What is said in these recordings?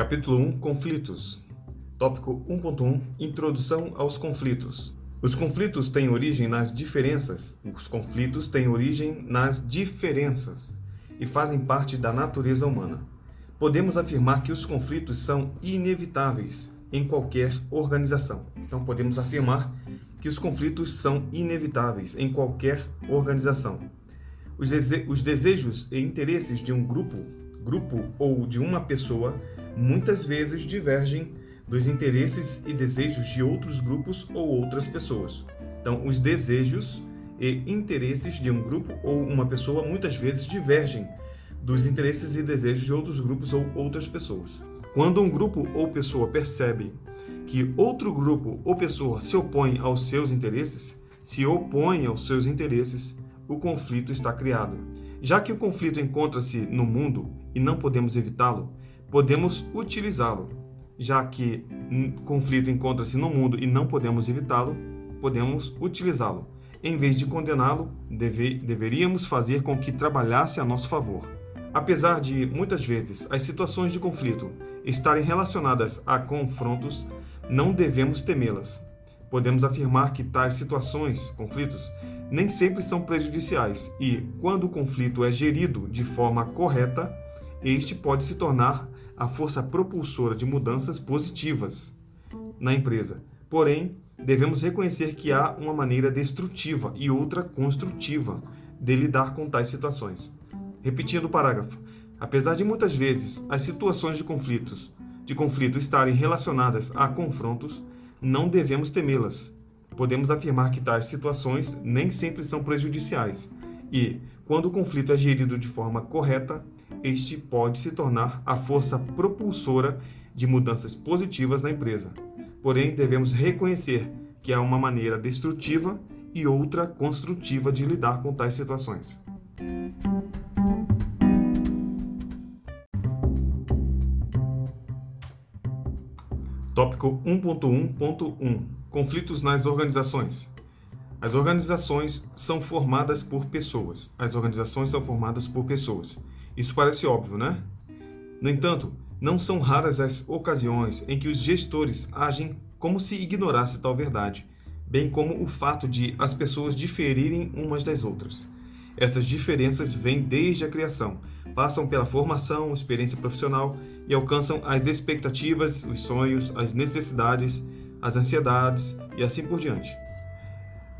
Capítulo 1 Conflitos. Tópico 1.1 Introdução aos conflitos. Os conflitos têm origem nas diferenças. Os conflitos têm origem nas diferenças e fazem parte da natureza humana. Podemos afirmar que os conflitos são inevitáveis em qualquer organização. Então, podemos afirmar que os conflitos são inevitáveis em qualquer organização. Os, os desejos e interesses de um grupo, grupo ou de uma pessoa muitas vezes divergem dos interesses e desejos de outros grupos ou outras pessoas. Então, os desejos e interesses de um grupo ou uma pessoa muitas vezes divergem dos interesses e desejos de outros grupos ou outras pessoas. Quando um grupo ou pessoa percebe que outro grupo ou pessoa se opõe aos seus interesses, se opõe aos seus interesses, o conflito está criado. Já que o conflito encontra-se no mundo e não podemos evitá-lo, podemos utilizá-lo. Já que conflito encontra-se no mundo e não podemos evitá-lo, podemos utilizá-lo. Em vez de condená-lo, deve, deveríamos fazer com que trabalhasse a nosso favor. Apesar de, muitas vezes, as situações de conflito estarem relacionadas a confrontos, não devemos temê-las. Podemos afirmar que tais situações, conflitos, nem sempre são prejudiciais e, quando o conflito é gerido de forma correta, este pode se tornar a força propulsora de mudanças positivas na empresa. Porém, devemos reconhecer que há uma maneira destrutiva e outra construtiva de lidar com tais situações. Repetindo o parágrafo, apesar de muitas vezes as situações de conflitos de conflito estarem relacionadas a confrontos, não devemos temê-las. Podemos afirmar que tais situações nem sempre são prejudiciais e, quando o conflito é gerido de forma correta, este pode se tornar a força propulsora de mudanças positivas na empresa. Porém, devemos reconhecer que há uma maneira destrutiva e outra construtiva de lidar com tais situações. Tópico 1.1.1 Conflitos nas organizações. As organizações são formadas por pessoas. As organizações são formadas por pessoas. Isso parece óbvio, né? No entanto, não são raras as ocasiões em que os gestores agem como se ignorasse tal verdade, bem como o fato de as pessoas diferirem umas das outras. Essas diferenças vêm desde a criação, passam pela formação, experiência profissional e alcançam as expectativas, os sonhos, as necessidades, as ansiedades e assim por diante.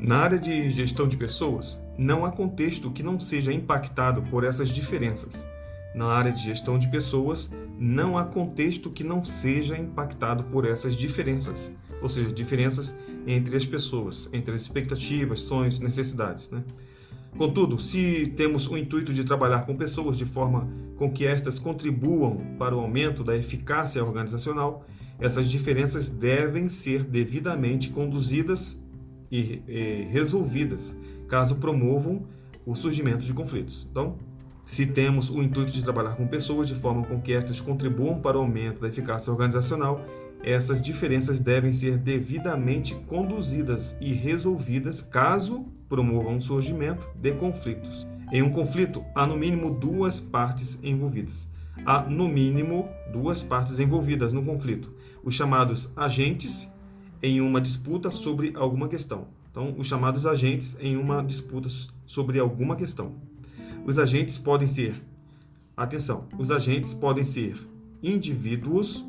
Na área de gestão de pessoas, não há contexto que não seja impactado por essas diferenças. Na área de gestão de pessoas, não há contexto que não seja impactado por essas diferenças, ou seja, diferenças entre as pessoas, entre as expectativas, sonhos, necessidades. Né? Contudo, se temos o intuito de trabalhar com pessoas de forma com que estas contribuam para o aumento da eficácia organizacional, essas diferenças devem ser devidamente conduzidas e, e resolvidas, caso promovam o surgimento de conflitos. Então, se temos o intuito de trabalhar com pessoas de forma com que estas contribuam para o aumento da eficácia organizacional, essas diferenças devem ser devidamente conduzidas e resolvidas caso promovam o surgimento de conflitos. Em um conflito, há no mínimo duas partes envolvidas. Há no mínimo duas partes envolvidas no conflito, os chamados agentes em uma disputa sobre alguma questão. Então, os chamados agentes em uma disputa sobre alguma questão. Os agentes podem ser, atenção, os agentes podem ser indivíduos,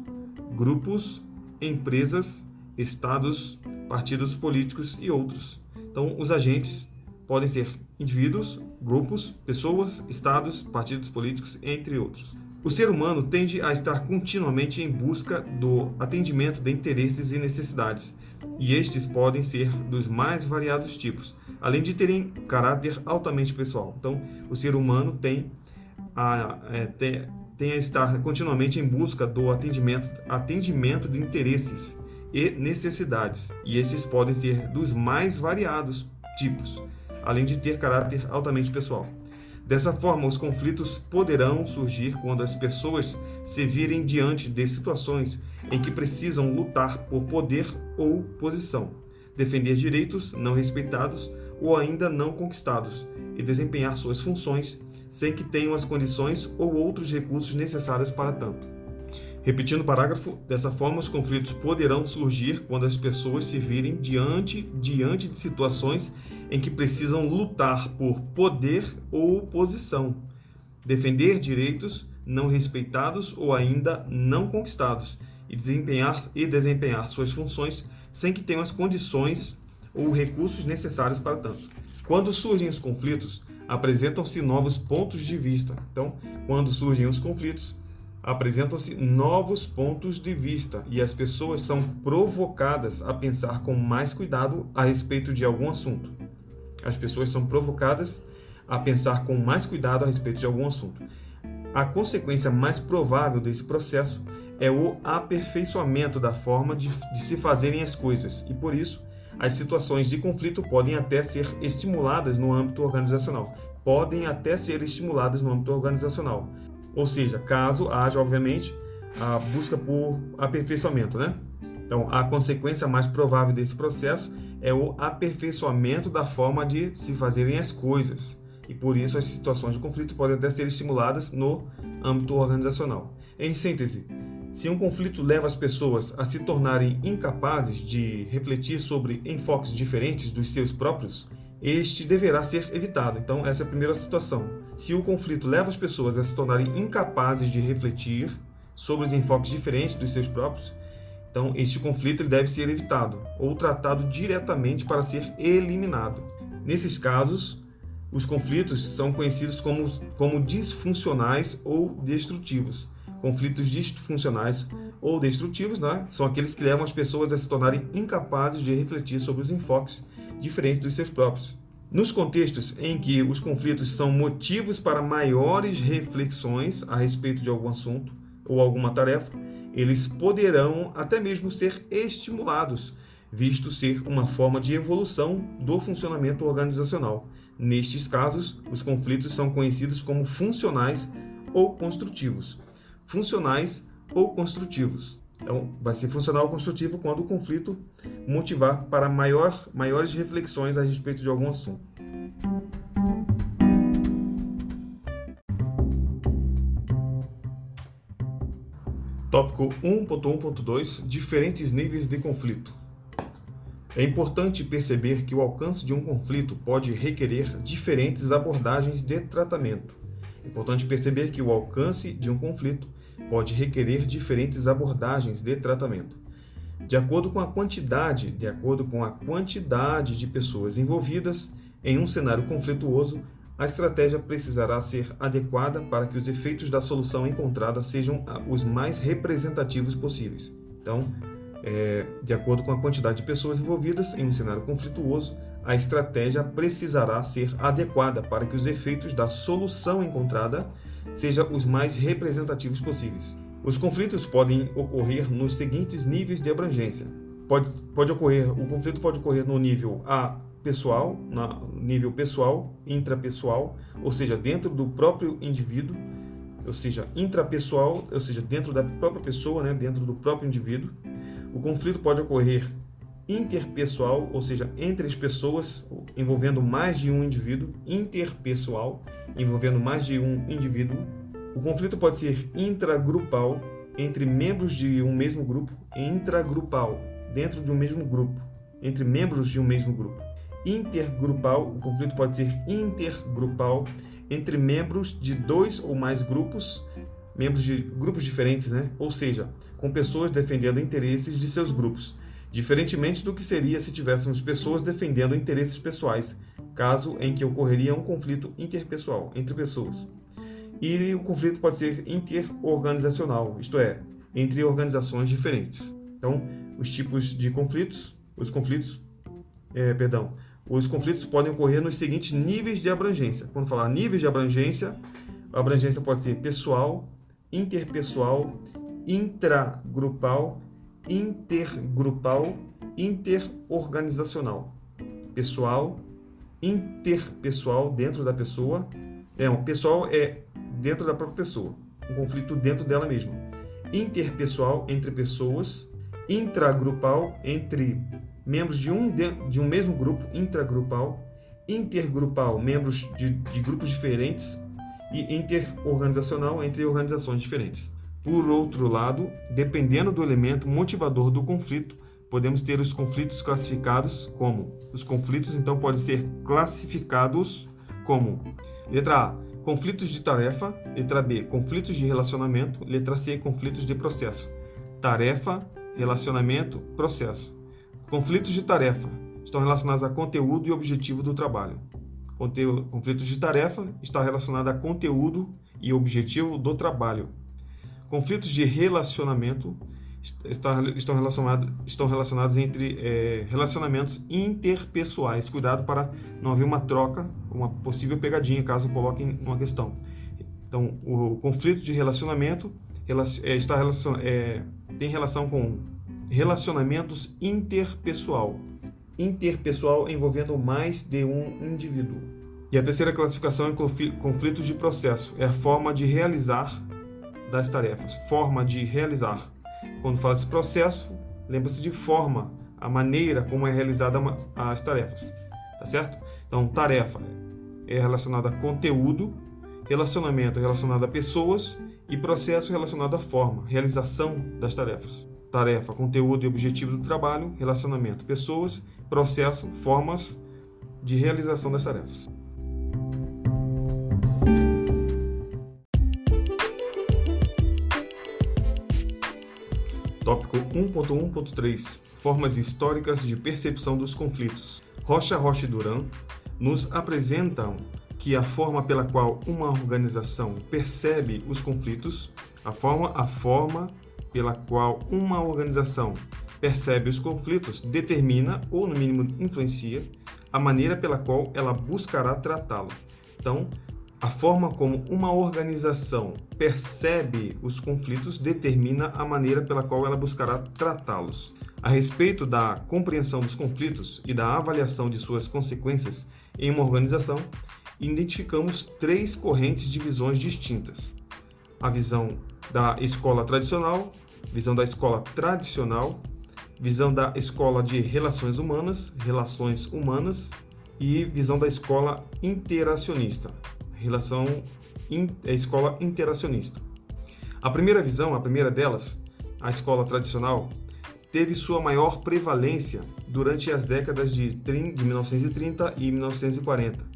grupos, empresas, estados, partidos políticos e outros. Então, os agentes podem ser indivíduos, grupos, pessoas, estados, partidos políticos, entre outros. O ser humano tende a estar continuamente em busca do atendimento de interesses e necessidades, e estes podem ser dos mais variados tipos, além de terem caráter altamente pessoal. Então, o ser humano tem a, é, tem, tem a estar continuamente em busca do atendimento, atendimento de interesses e necessidades, e estes podem ser dos mais variados tipos, além de ter caráter altamente pessoal. Dessa forma, os conflitos poderão surgir quando as pessoas se virem diante de situações em que precisam lutar por poder ou posição, defender direitos não respeitados ou ainda não conquistados e desempenhar suas funções sem que tenham as condições ou outros recursos necessários para tanto. Repetindo o parágrafo, dessa forma os conflitos poderão surgir quando as pessoas se virem diante, diante de situações em que precisam lutar por poder ou posição, defender direitos não respeitados ou ainda não conquistados e desempenhar, e desempenhar suas funções sem que tenham as condições ou recursos necessários para tanto. Quando surgem os conflitos, apresentam-se novos pontos de vista. Então, quando surgem os conflitos, apresentam-se novos pontos de vista e as pessoas são provocadas a pensar com mais cuidado a respeito de algum assunto. As pessoas são provocadas a pensar com mais cuidado a respeito de algum assunto. A consequência mais provável desse processo é o aperfeiçoamento da forma de, de se fazerem as coisas e, por isso, as situações de conflito podem até ser estimuladas no âmbito organizacional. Podem até ser estimuladas no âmbito organizacional. Ou seja, caso haja, obviamente, a busca por aperfeiçoamento, né? Então, a consequência mais provável desse processo é o aperfeiçoamento da forma de se fazerem as coisas. E por isso as situações de conflito podem até ser estimuladas no âmbito organizacional. Em síntese, se um conflito leva as pessoas a se tornarem incapazes de refletir sobre enfoques diferentes dos seus próprios, este deverá ser evitado. Então, essa é a primeira situação. Se o conflito leva as pessoas a se tornarem incapazes de refletir sobre os enfoques diferentes dos seus próprios, então este conflito deve ser evitado ou tratado diretamente para ser eliminado. Nesses casos, os conflitos são conhecidos como, como disfuncionais ou destrutivos. Conflitos disfuncionais ou destrutivos né, são aqueles que levam as pessoas a se tornarem incapazes de refletir sobre os enfoques diferentes dos seus próprios. Nos contextos em que os conflitos são motivos para maiores reflexões a respeito de algum assunto ou alguma tarefa, eles poderão até mesmo ser estimulados, visto ser uma forma de evolução do funcionamento organizacional. Nestes casos, os conflitos são conhecidos como funcionais ou construtivos funcionais ou construtivos. Então, vai ser funcional ou construtivo quando o conflito motivar para maior, maiores reflexões a respeito de algum assunto. Tópico 1.1.2 Diferentes níveis de conflito. É importante perceber que o alcance de um conflito pode requerer diferentes abordagens de tratamento. É importante perceber que o alcance de um conflito pode requerer diferentes abordagens de tratamento. De acordo com a quantidade, de acordo com a quantidade de pessoas envolvidas em um cenário conflituoso, a estratégia precisará ser adequada para que os efeitos da solução encontrada sejam os mais representativos possíveis. Então, é, de acordo com a quantidade de pessoas envolvidas em um cenário conflituoso, a estratégia precisará ser adequada para que os efeitos da solução encontrada sejam os mais representativos possíveis. Os conflitos podem ocorrer nos seguintes níveis de abrangência. Pode, pode ocorrer, o conflito pode ocorrer no nível A pessoal, no nível pessoal, intrapessoal, ou seja, dentro do próprio indivíduo, ou seja, intrapessoal, ou seja, dentro da própria pessoa, né, dentro do próprio indivíduo. O conflito pode ocorrer interpessoal, ou seja, entre as pessoas, envolvendo mais de um indivíduo, interpessoal, envolvendo mais de um indivíduo. O conflito pode ser intragrupal, entre membros de um mesmo grupo, e intragrupal, dentro de um mesmo grupo, entre membros de um mesmo grupo. Intergrupal, o conflito pode ser intergrupal, entre membros de dois ou mais grupos, membros de grupos diferentes, né? ou seja, com pessoas defendendo interesses de seus grupos diferentemente do que seria se tivéssemos pessoas defendendo interesses pessoais, caso em que ocorreria um conflito interpessoal entre pessoas. E o conflito pode ser interorganizacional, isto é, entre organizações diferentes. Então, os tipos de conflitos, os conflitos, é, perdão, os conflitos podem ocorrer nos seguintes níveis de abrangência. Quando falar níveis de abrangência, a abrangência pode ser pessoal, interpessoal, intragrupal intergrupal, interorganizacional. Pessoal, interpessoal dentro da pessoa. É, um pessoal é dentro da própria pessoa, um conflito dentro dela mesma. Interpessoal entre pessoas, intragrupal entre membros de um, de um mesmo grupo, intragrupal, intergrupal, membros de, de grupos diferentes e interorganizacional entre organizações diferentes. Por outro lado, dependendo do elemento motivador do conflito, podemos ter os conflitos classificados como. Os conflitos então podem ser classificados como letra A, conflitos de tarefa, letra B, conflitos de relacionamento, letra C, conflitos de processo. Tarefa, relacionamento, processo. Conflitos de tarefa estão relacionados a conteúdo e objetivo do trabalho. conflitos de tarefa está relacionado a conteúdo e objetivo do trabalho. Conflitos de relacionamento estão relacionados, estão relacionados entre é, relacionamentos interpessoais. Cuidado para não haver uma troca, uma possível pegadinha, caso coloquem uma questão. Então, o conflito de relacionamento é, está relacion, é, tem relação com relacionamentos interpessoal. Interpessoal envolvendo mais de um indivíduo. E a terceira classificação é conflitos de processo. É a forma de realizar das tarefas. Forma de realizar. Quando fala esse processo, lembra-se de forma, a maneira como é realizada as tarefas. Tá certo? Então, tarefa é relacionada a conteúdo, relacionamento é relacionado a pessoas e processo relacionado à forma, realização das tarefas. Tarefa, conteúdo e objetivo do trabalho, relacionamento, pessoas, processo, formas de realização das tarefas. Tópico 1.1.3 Formas históricas de percepção dos conflitos. Rocha, Rocha e Duran nos apresentam que a forma pela qual uma organização percebe os conflitos, a forma, a forma pela qual uma organização percebe os conflitos determina ou no mínimo influencia a maneira pela qual ela buscará tratá-lo. Então, a forma como uma organização percebe os conflitos determina a maneira pela qual ela buscará tratá-los. A respeito da compreensão dos conflitos e da avaliação de suas consequências em uma organização, identificamos três correntes de visões distintas: a visão da escola tradicional, visão da escola tradicional, visão da escola de relações humanas, relações humanas e visão da escola interacionista, relação in, é escola interacionista. A primeira visão, a primeira delas, a escola tradicional, teve sua maior prevalência durante as décadas de, de 1930 e 1940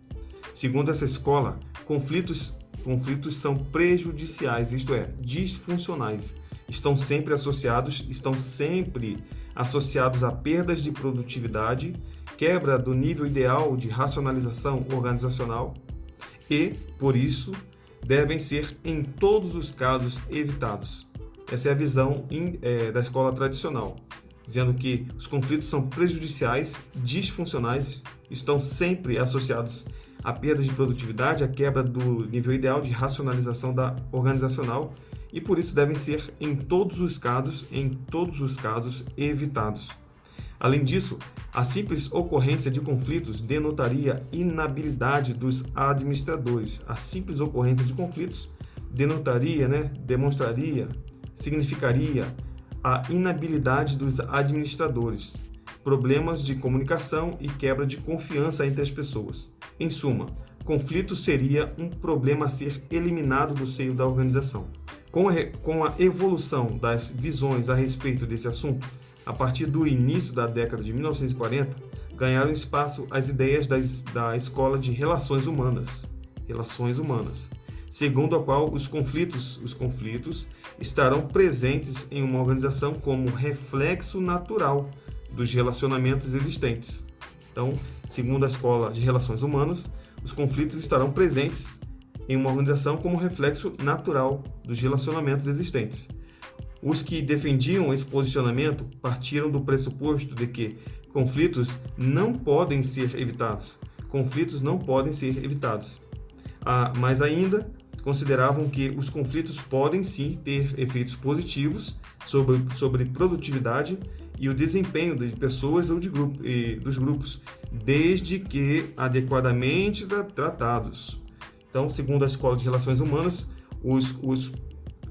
Segundo essa escola, conflitos, conflitos são prejudiciais, isto é, disfuncionais. Estão sempre associados, estão sempre associados a perdas de produtividade, quebra do nível ideal de racionalização organizacional e, por isso, devem ser em todos os casos evitados. Essa é a visão é, da escola tradicional, dizendo que os conflitos são prejudiciais, disfuncionais, estão sempre associados a perda de produtividade, a quebra do nível ideal de racionalização da organizacional e por isso devem ser em todos os casos, em todos os casos evitados. Além disso, a simples ocorrência de conflitos denotaria inabilidade dos administradores. A simples ocorrência de conflitos denotaria, né, demonstraria, significaria a inabilidade dos administradores, problemas de comunicação e quebra de confiança entre as pessoas. Em suma, conflito seria um problema a ser eliminado do seio da organização. Com a, com a evolução das visões a respeito desse assunto, a partir do início da década de 1940, ganharam espaço as ideias das, da Escola de Relações Humanas, Relações Humanas, segundo a qual os conflitos, os conflitos estarão presentes em uma organização como reflexo natural dos relacionamentos existentes. Então, segundo a Escola de Relações Humanas, os conflitos estarão presentes em uma organização como reflexo natural dos relacionamentos existentes. Os que defendiam esse posicionamento partiram do pressuposto de que conflitos não podem ser evitados. Conflitos não podem ser evitados. Ah, mais ainda, consideravam que os conflitos podem sim ter efeitos positivos sobre, sobre produtividade e o desempenho de pessoas ou de grupo, dos grupos, desde que adequadamente tratados. Então, segundo a Escola de Relações Humanas, os, os,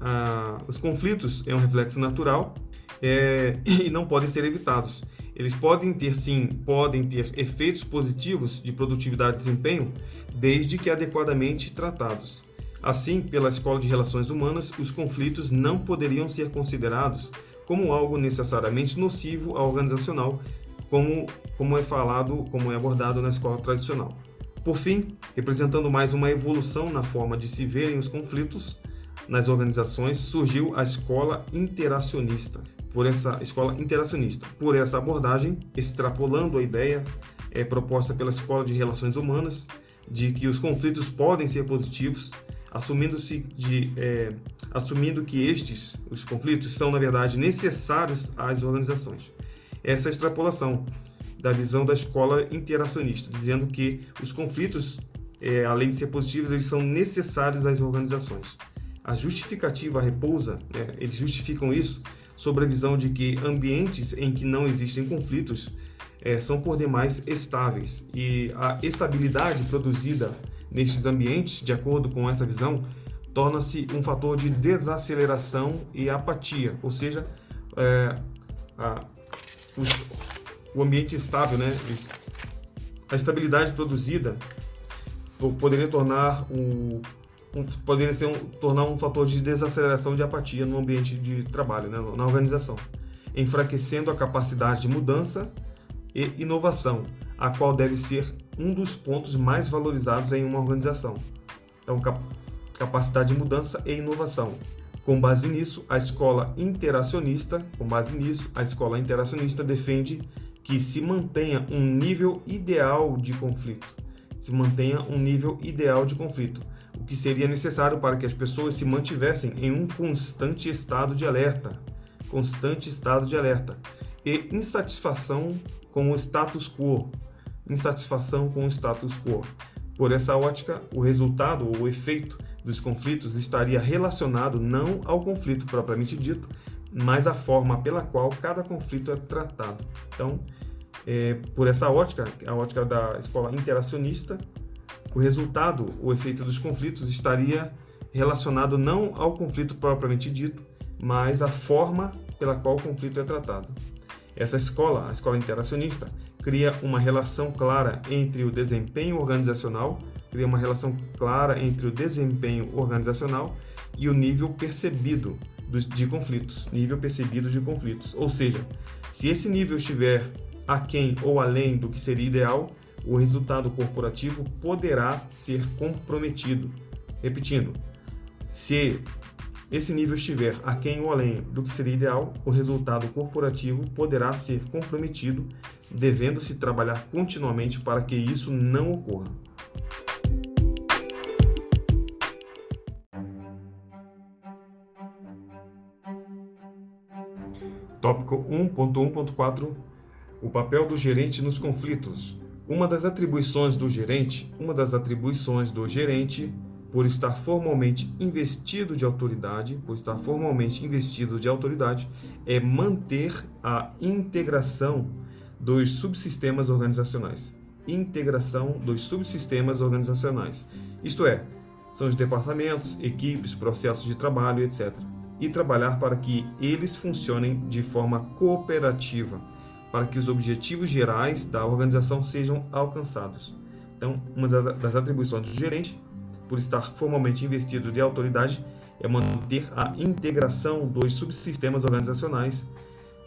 ah, os conflitos é um reflexo natural é, e não podem ser evitados. Eles podem ter, sim, podem ter efeitos positivos de produtividade e desempenho, desde que adequadamente tratados. Assim, pela Escola de Relações Humanas, os conflitos não poderiam ser considerados como algo necessariamente nocivo ao organizacional, como, como é falado, como é abordado na escola tradicional. Por fim, representando mais uma evolução na forma de se verem os conflitos nas organizações, surgiu a escola interacionista. Por essa escola interacionista, por essa abordagem, extrapolando a ideia é, proposta pela Escola de Relações Humanas de que os conflitos podem ser positivos, assumindo-se de é, assumindo que estes, os conflitos, são na verdade necessários às organizações. Essa extrapolação da visão da escola interacionista, dizendo que os conflitos, é, além de ser positivos, eles são necessários às organizações. A justificativa repousa, é, eles justificam isso sobre a visão de que ambientes em que não existem conflitos é, são por demais estáveis e a estabilidade produzida nestes ambientes, de acordo com essa visão, torna-se um fator de desaceleração e apatia, ou seja, é, a, o, o, ambiente estável, né, a estabilidade produzida poderia tornar um, um poderia ser um, tornar um fator de desaceleração de apatia no ambiente de trabalho, né, na organização, enfraquecendo a capacidade de mudança e inovação, a qual deve ser um dos pontos mais valorizados em uma organização. Então, cap capacidade de mudança e inovação. Com base nisso, a escola interacionista, com base nisso, a escola interacionista defende que se mantenha um nível ideal de conflito. Se mantenha um nível ideal de conflito, o que seria necessário para que as pessoas se mantivessem em um constante estado de alerta, constante estado de alerta e insatisfação com o status quo, insatisfação com o status quo. Por essa ótica, o resultado ou o efeito dos conflitos estaria relacionado não ao conflito propriamente dito, mas à forma pela qual cada conflito é tratado. Então, é, por essa ótica, a ótica da escola interacionista, o resultado, o efeito dos conflitos estaria relacionado não ao conflito propriamente dito, mas à forma pela qual o conflito é tratado. Essa escola, a escola interacionista, cria uma relação clara entre o desempenho organizacional, cria uma relação clara entre o desempenho organizacional e o nível percebido de conflitos, nível percebido de conflitos. Ou seja, se esse nível estiver aquém ou além do que seria ideal, o resultado corporativo poderá ser comprometido. Repetindo, se esse nível estiver aquém ou além do que seria ideal, o resultado corporativo poderá ser comprometido, devendo-se trabalhar continuamente para que isso não ocorra. Tópico 1.1.4 O papel do gerente nos conflitos. Uma das atribuições do gerente, uma das atribuições do gerente por estar formalmente investido de autoridade, por estar formalmente investido de autoridade, é manter a integração dos subsistemas organizacionais. Integração dos subsistemas organizacionais. Isto é, são os departamentos, equipes, processos de trabalho, etc. E trabalhar para que eles funcionem de forma cooperativa, para que os objetivos gerais da organização sejam alcançados. Então, uma das atribuições do gerente por estar formalmente investido de autoridade, é manter a integração dos subsistemas organizacionais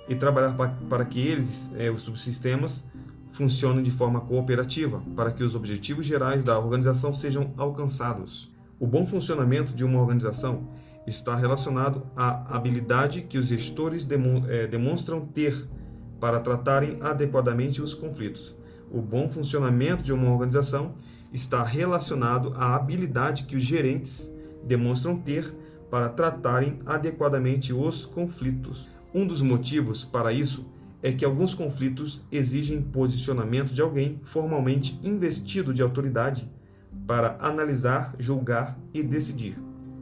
e trabalhar para, que eles, é, os subsistemas, funcionem de forma cooperativa, para que os objetivos gerais da organização sejam alcançados. O bom funcionamento de uma organização está relacionado à habilidade que os gestores é, demonstram ter para tratarem adequadamente os conflitos. O bom funcionamento de uma organização está relacionado à habilidade que os gerentes demonstram ter para tratarem adequadamente os conflitos. Um dos motivos para isso é que alguns conflitos exigem posicionamento de alguém formalmente investido de autoridade para analisar, julgar e decidir.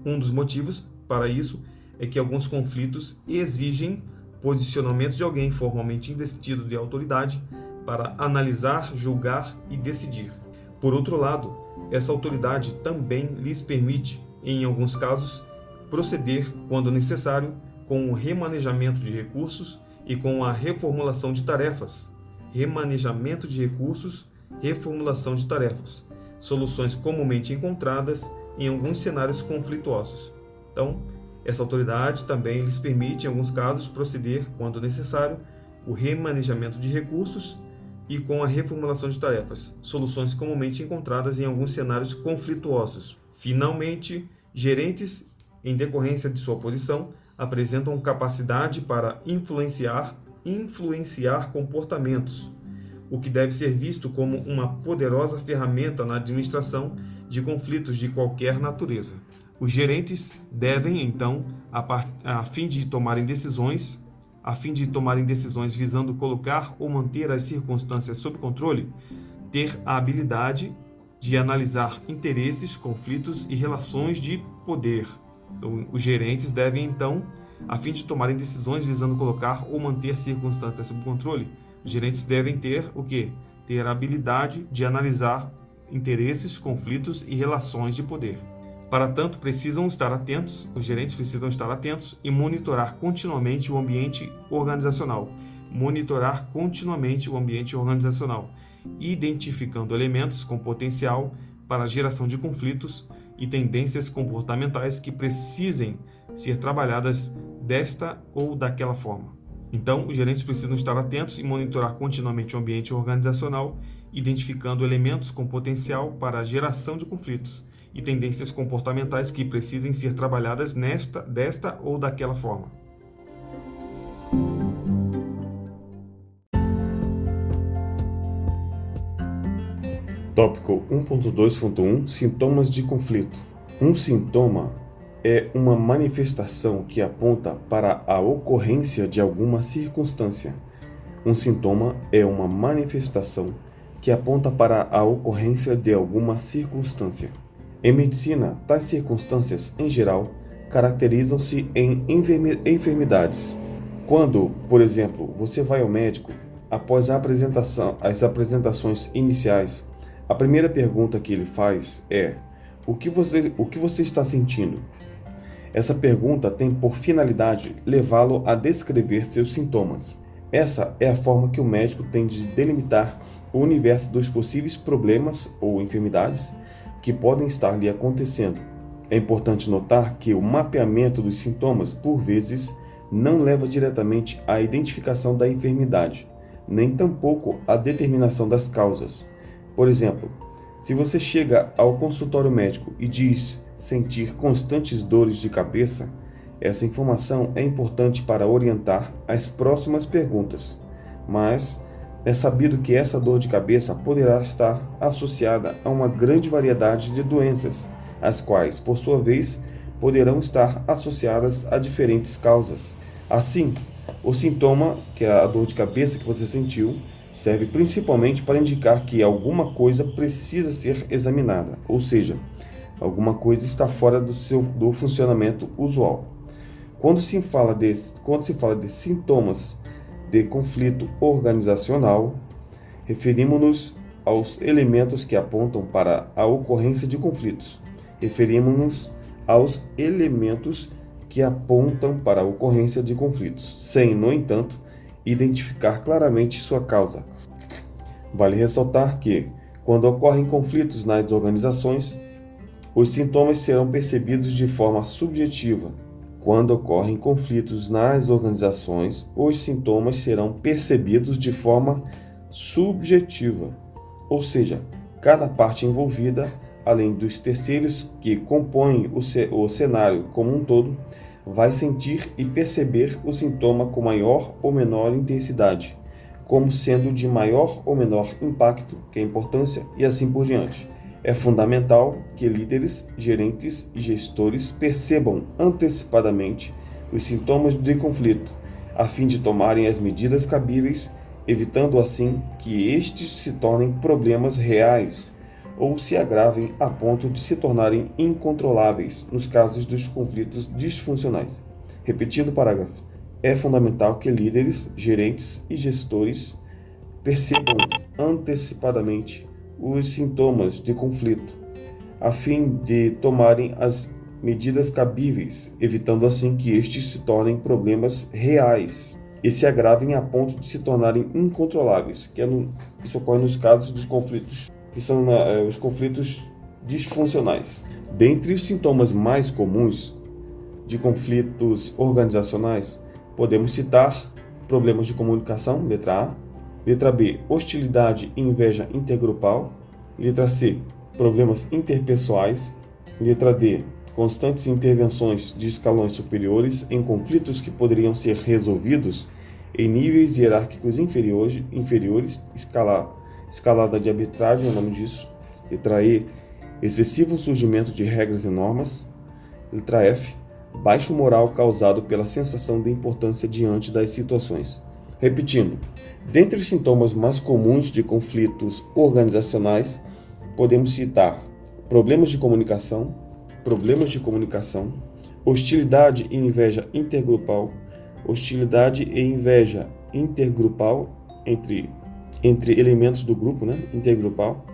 Um dos motivos para isso é que alguns conflitos exigem posicionamento de alguém formalmente investido de autoridade para analisar, julgar e decidir. Por outro lado, essa autoridade também lhes permite, em alguns casos, proceder, quando necessário, com o remanejamento de recursos e com a reformulação de tarefas. Remanejamento de recursos, reformulação de tarefas. Soluções comumente encontradas em alguns cenários conflituosos. Então, essa autoridade também lhes permite, em alguns casos, proceder, quando necessário, o remanejamento de recursos e com a reformulação de tarefas, soluções comumente encontradas em alguns cenários conflituosos. Finalmente, gerentes, em decorrência de sua posição, apresentam capacidade para influenciar, influenciar comportamentos, o que deve ser visto como uma poderosa ferramenta na administração de conflitos de qualquer natureza. Os gerentes devem, então, a, a fim de tomarem decisões, a fim de tomarem decisões visando colocar ou manter as circunstâncias sob controle, ter a habilidade de analisar interesses, conflitos e relações de poder. Então, os gerentes devem, então, a fim de tomarem decisões visando colocar ou manter circunstâncias sob controle, os gerentes devem ter o quê? Ter a habilidade de analisar interesses, conflitos e relações de poder. Para tanto, precisam estar atentos, os gerentes precisam estar atentos e monitorar continuamente o ambiente organizacional. Monitorar continuamente o ambiente organizacional, identificando elementos com potencial para geração de conflitos e tendências comportamentais que precisem ser trabalhadas desta ou daquela forma. Então, os gerentes precisam estar atentos e monitorar continuamente o ambiente organizacional, identificando elementos com potencial para geração de conflitos e tendências comportamentais que precisem ser trabalhadas nesta, desta ou daquela forma. Tópico 1.2.1 Sintomas de conflito. Um sintoma é uma manifestação que aponta para a ocorrência de alguma circunstância. Um sintoma é uma manifestação que aponta para a ocorrência de alguma circunstância. Em medicina, tais circunstâncias, em geral, caracterizam-se em enfermidades. Quando, por exemplo, você vai ao médico, após apresentação, as apresentações iniciais, a primeira pergunta que ele faz é: o que você, o que você está sentindo? Essa pergunta tem por finalidade levá-lo a descrever seus sintomas. Essa é a forma que o médico tem de delimitar o universo dos possíveis problemas ou enfermidades que podem estar lhe acontecendo. É importante notar que o mapeamento dos sintomas, por vezes, não leva diretamente à identificação da enfermidade, nem tampouco à determinação das causas. Por exemplo, se você chega ao consultório médico e diz sentir constantes dores de cabeça, essa informação é importante para orientar as próximas perguntas, mas é sabido que essa dor de cabeça poderá estar associada a uma grande variedade de doenças, as quais, por sua vez, poderão estar associadas a diferentes causas. Assim, o sintoma, que é a dor de cabeça que você sentiu, serve principalmente para indicar que alguma coisa precisa ser examinada, ou seja, alguma coisa está fora do seu do funcionamento usual. Quando se fala de, quando se fala de sintomas de conflito organizacional, referimos-nos aos elementos que apontam para a ocorrência de conflitos. Referimos-nos aos elementos que apontam para a ocorrência de conflitos, sem, no entanto, identificar claramente sua causa. Vale ressaltar que, quando ocorrem conflitos nas organizações, os sintomas serão percebidos de forma subjetiva, quando ocorrem conflitos nas organizações, os sintomas serão percebidos de forma subjetiva, ou seja, cada parte envolvida, além dos terceiros que compõem o cenário como um todo, vai sentir e perceber o sintoma com maior ou menor intensidade, como sendo de maior ou menor impacto, que é importância, e assim por diante. É fundamental que líderes, gerentes e gestores percebam antecipadamente os sintomas de conflito, a fim de tomarem as medidas cabíveis, evitando assim que estes se tornem problemas reais ou se agravem a ponto de se tornarem incontroláveis nos casos dos conflitos disfuncionais. Repetindo o parágrafo, é fundamental que líderes, gerentes e gestores percebam antecipadamente os sintomas de conflito, a fim de tomarem as medidas cabíveis, evitando assim que estes se tornem problemas reais e se agravem a ponto de se tornarem incontroláveis, que é no, isso ocorre nos casos dos conflitos que são uh, os conflitos disfuncionais. Dentre os sintomas mais comuns de conflitos organizacionais, podemos citar problemas de comunicação, letra A, letra B, hostilidade e inveja intergrupal, letra C, problemas interpessoais, letra D, constantes intervenções de escalões superiores em conflitos que poderiam ser resolvidos em níveis hierárquicos inferiores, inferiores escala, escalada de arbitragem é o nome disso. Letra E, excessivo surgimento de regras e normas. Letra F, baixo moral causado pela sensação de importância diante das situações. Repetindo, dentre os sintomas mais comuns de conflitos organizacionais, podemos citar problemas de comunicação, problemas de comunicação, hostilidade e inveja intergrupal, hostilidade e inveja intergrupal entre, entre elementos do grupo, né, intergrupal,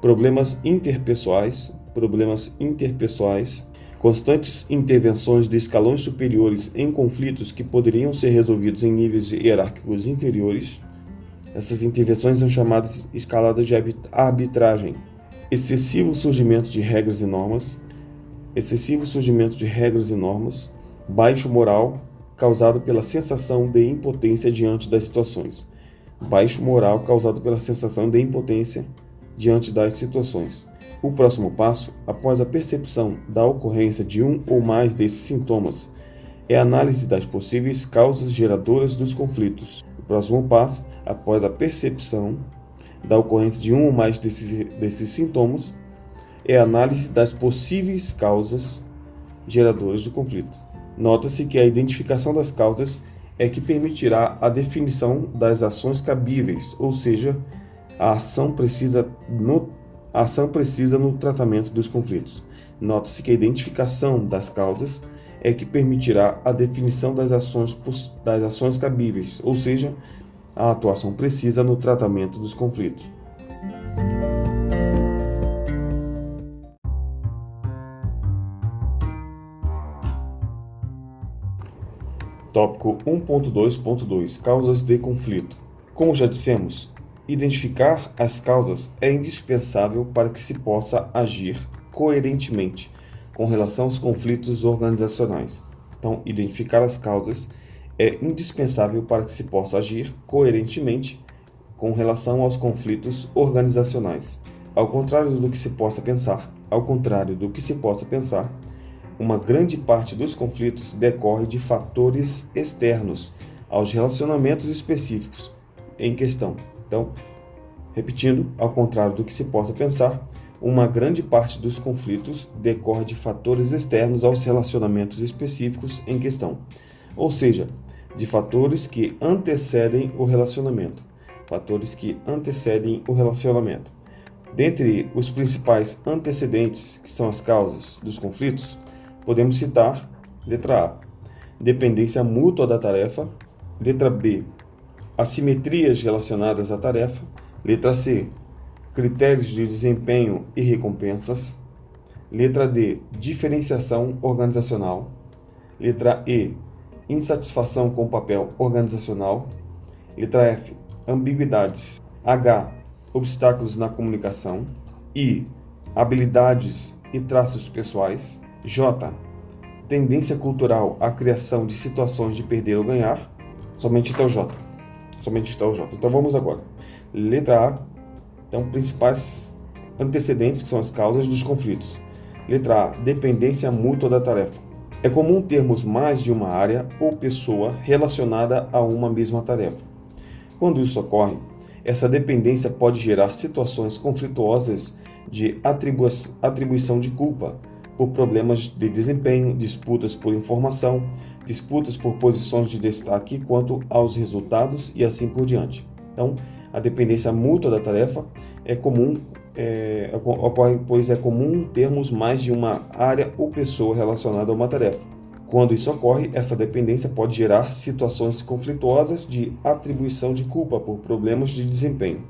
problemas interpessoais, problemas interpessoais, constantes intervenções de escalões superiores em conflitos que poderiam ser resolvidos em níveis hierárquicos inferiores. Essas intervenções são chamadas escaladas de arbitragem. Excessivo surgimento de regras e normas, excessivo surgimento de regras e normas, baixo moral causado pela sensação de impotência diante das situações. Baixo moral causado pela sensação de impotência diante das situações. O próximo passo, após a percepção da ocorrência de um ou mais desses sintomas, é a análise das possíveis causas geradoras dos conflitos. O próximo passo, após a percepção da ocorrência de um ou mais desses, desses sintomas, é a análise das possíveis causas geradoras do conflito. Nota-se que a identificação das causas é que permitirá a definição das ações cabíveis, ou seja, a ação precisa no a ação precisa no tratamento dos conflitos. Nota-se que a identificação das causas é que permitirá a definição das ações, das ações cabíveis, ou seja, a atuação precisa no tratamento dos conflitos. Tópico 1.2.2 Causas de conflito. Como já dissemos, Identificar as causas é indispensável para que se possa agir coerentemente com relação aos conflitos organizacionais. Então, identificar as causas é indispensável para que se possa agir coerentemente com relação aos conflitos organizacionais. Ao contrário do que se possa pensar, ao contrário do que se possa pensar, uma grande parte dos conflitos decorre de fatores externos aos relacionamentos específicos em questão. Então, repetindo, ao contrário do que se possa pensar, uma grande parte dos conflitos decorre de fatores externos aos relacionamentos específicos em questão, ou seja, de fatores que antecedem o relacionamento. Fatores que antecedem o relacionamento. Dentre os principais antecedentes, que são as causas dos conflitos, podemos citar letra A, dependência mútua da tarefa, letra B, assimetrias relacionadas à tarefa. Letra C, critérios de desempenho e recompensas. Letra D, diferenciação organizacional. Letra E, insatisfação com o papel organizacional. Letra F, ambiguidades. H, obstáculos na comunicação. I, habilidades e traços pessoais. J, tendência cultural à criação de situações de perder ou ganhar. Somente até o J somente está o J. Então vamos agora. Letra A, então principais antecedentes que são as causas dos conflitos. Letra A, dependência mútua da tarefa. É comum termos mais de uma área ou pessoa relacionada a uma mesma tarefa. Quando isso ocorre, essa dependência pode gerar situações conflituosas de atribuição de culpa por problemas de desempenho, disputas por informação, disputas por posições de destaque quanto aos resultados e assim por diante. Então, a dependência mútua da tarefa é comum, é, ocorre pois é comum termos mais de uma área ou pessoa relacionada a uma tarefa. Quando isso ocorre, essa dependência pode gerar situações conflituosas de atribuição de culpa por problemas de desempenho.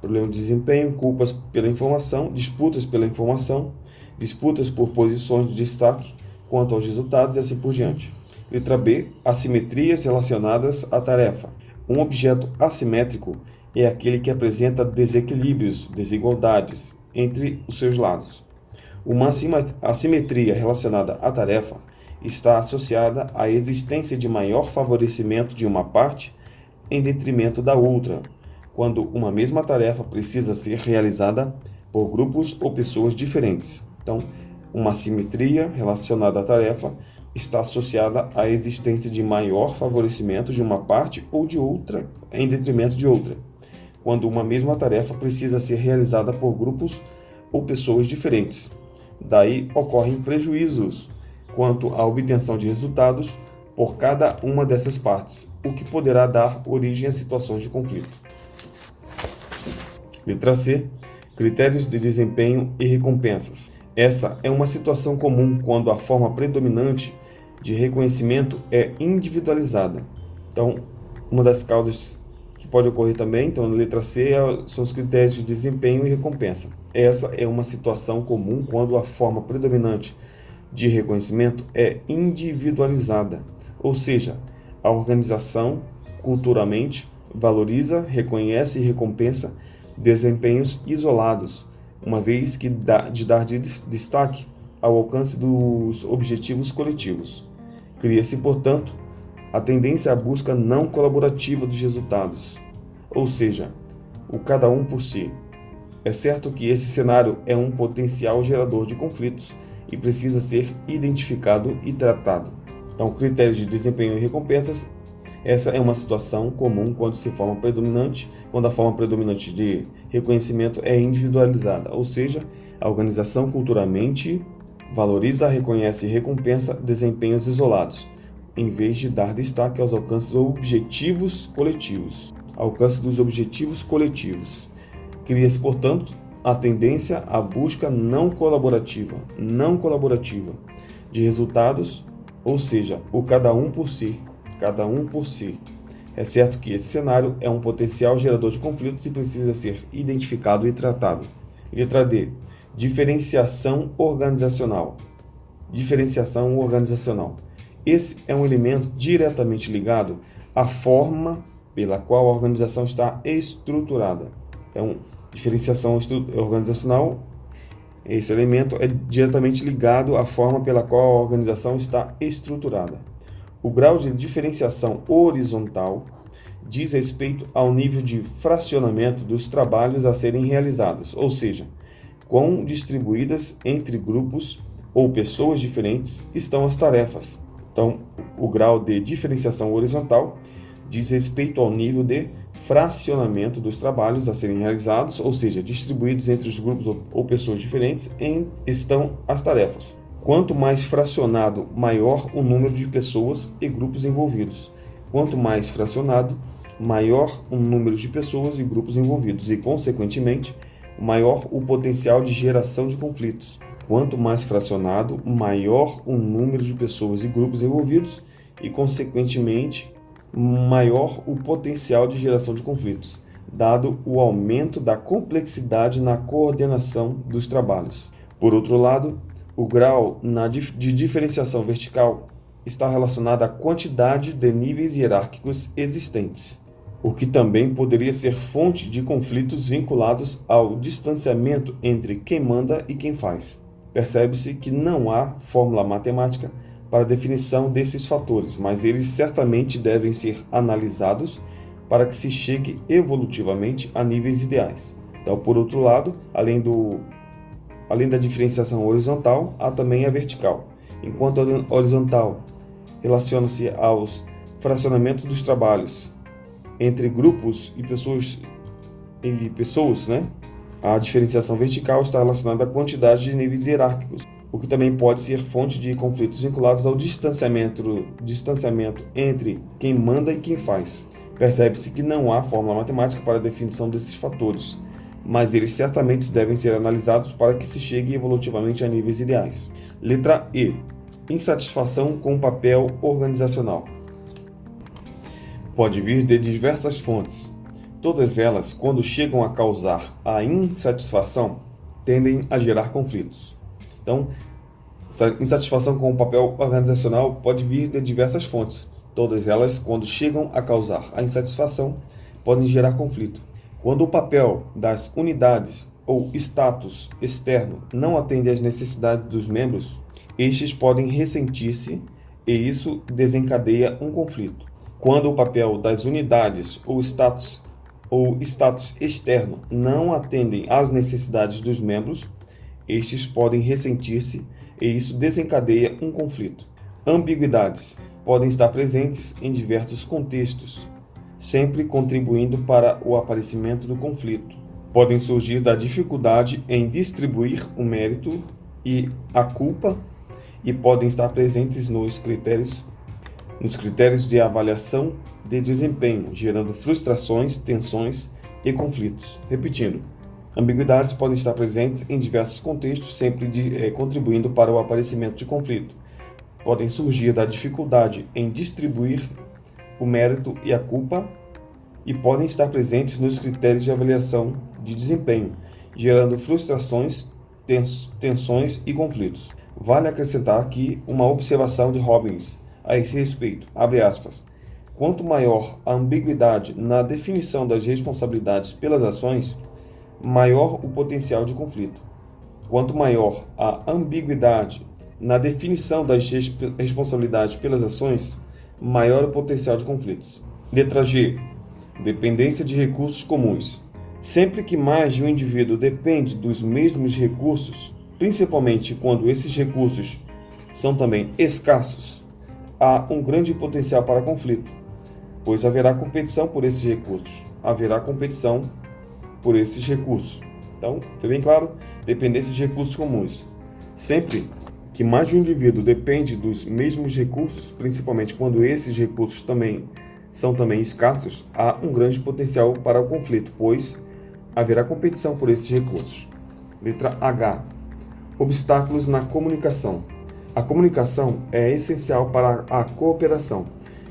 Problema de desempenho, culpas pela informação, disputas pela informação, disputas por posições de destaque quanto aos resultados e assim por diante. Letra B. Assimetrias relacionadas à tarefa. Um objeto assimétrico é aquele que apresenta desequilíbrios, desigualdades entre os seus lados. Uma assimetria relacionada à tarefa está associada à existência de maior favorecimento de uma parte em detrimento da outra, quando uma mesma tarefa precisa ser realizada por grupos ou pessoas diferentes. Então, uma simetria relacionada à tarefa está associada à existência de maior favorecimento de uma parte ou de outra em detrimento de outra, quando uma mesma tarefa precisa ser realizada por grupos ou pessoas diferentes. Daí ocorrem prejuízos quanto à obtenção de resultados por cada uma dessas partes, o que poderá dar origem a situações de conflito. Letra C. Critérios de desempenho e recompensas. Essa é uma situação comum quando a forma predominante de reconhecimento é individualizada. Então, uma das causas que pode ocorrer também, então, na letra C, é são os critérios de desempenho e recompensa. Essa é uma situação comum quando a forma predominante de reconhecimento é individualizada, ou seja, a organização culturalmente valoriza, reconhece e recompensa desempenhos isolados, uma vez que dá, de dar destaque ao alcance dos objetivos coletivos. Cria-se, portanto, a tendência à busca não colaborativa dos resultados, ou seja, o cada um por si. É certo que esse cenário é um potencial gerador de conflitos e precisa ser identificado e tratado. Então, critérios de desempenho e recompensas. Essa é uma situação comum quando se forma predominante, quando a forma predominante de reconhecimento é individualizada, ou seja, a organização culturalmente valoriza, reconhece e recompensa desempenhos isolados, em vez de dar destaque aos alcances objetivos coletivos. Alcance dos objetivos coletivos. Cria-se, portanto, a tendência à busca não colaborativa, não colaborativa de resultados, ou seja, o cada um por si, cada um por si. É certo que esse cenário é um potencial gerador de conflitos e precisa ser identificado e tratado. Letra D. Diferenciação organizacional. Diferenciação organizacional. Esse é um elemento diretamente ligado à forma pela qual a organização está estruturada. Então, diferenciação organizacional, esse elemento é diretamente ligado à forma pela qual a organização está estruturada. O grau de diferenciação horizontal diz respeito ao nível de fracionamento dos trabalhos a serem realizados, ou seja, quão distribuídas entre grupos ou pessoas diferentes estão as tarefas. Então, o grau de diferenciação horizontal diz respeito ao nível de fracionamento dos trabalhos a serem realizados, ou seja, distribuídos entre os grupos ou pessoas diferentes, em, estão as tarefas. Quanto mais fracionado, maior o número de pessoas e grupos envolvidos. Quanto mais fracionado, maior o número de pessoas e grupos envolvidos, e, consequentemente, maior o potencial de geração de conflitos. Quanto mais fracionado, maior o número de pessoas e grupos envolvidos, e, consequentemente, maior o potencial de geração de conflitos, dado o aumento da complexidade na coordenação dos trabalhos. Por outro lado, o grau de diferenciação vertical está relacionado à quantidade de níveis hierárquicos existentes, o que também poderia ser fonte de conflitos vinculados ao distanciamento entre quem manda e quem faz. Percebe-se que não há fórmula matemática para a definição desses fatores, mas eles certamente devem ser analisados para que se chegue evolutivamente a níveis ideais. Então, por outro lado, além, do, além da diferenciação horizontal, há também a vertical. Enquanto a horizontal relaciona-se aos fracionamentos dos trabalhos entre grupos e pessoas e pessoas, né? A diferenciação vertical está relacionada à quantidade de níveis hierárquicos o que também pode ser fonte de conflitos vinculados ao distanciamento, distanciamento entre quem manda e quem faz. Percebe-se que não há fórmula matemática para a definição desses fatores, mas eles certamente devem ser analisados para que se chegue evolutivamente a níveis ideais. Letra E. Insatisfação com o papel organizacional. Pode vir de diversas fontes. Todas elas, quando chegam a causar a insatisfação, tendem a gerar conflitos. Então, insatisfação com o papel organizacional pode vir de diversas fontes. Todas elas, quando chegam a causar a insatisfação, podem gerar conflito. Quando o papel das unidades ou status externo não atendem às necessidades dos membros, estes podem ressentir-se e isso desencadeia um conflito. Quando o papel das unidades ou status ou status externo não atendem às necessidades dos membros, estes podem ressentir-se e isso desencadeia um conflito. Ambiguidades podem estar presentes em diversos contextos, sempre contribuindo para o aparecimento do conflito. Podem surgir da dificuldade em distribuir o mérito e a culpa e podem estar presentes nos critérios nos critérios de avaliação de desempenho, gerando frustrações, tensões e conflitos. Repetindo, ambiguidades podem estar presentes em diversos contextos, sempre de, eh, contribuindo para o aparecimento de conflito. Podem surgir da dificuldade em distribuir o mérito e a culpa e podem estar presentes nos critérios de avaliação de desempenho, gerando frustrações, tens, tensões e conflitos. Vale acrescentar aqui uma observação de Robbins a esse respeito. Abre aspas. Quanto maior a ambiguidade na definição das responsabilidades pelas ações, maior o potencial de conflito. Quanto maior a ambiguidade na definição das responsabilidades pelas ações, maior o potencial de conflitos. Letra G. Dependência de recursos comuns. Sempre que mais de um indivíduo depende dos mesmos recursos, principalmente quando esses recursos são também escassos, há um grande potencial para conflito, pois haverá competição por esses recursos. Haverá competição por esses recursos. Então, foi bem claro, dependência de recursos comuns. Sempre que mais de um indivíduo depende dos mesmos recursos, principalmente quando esses recursos também são também escassos, há um grande potencial para o conflito, pois haverá competição por esses recursos. Letra H Obstáculos na comunicação. A comunicação é essencial para a cooperação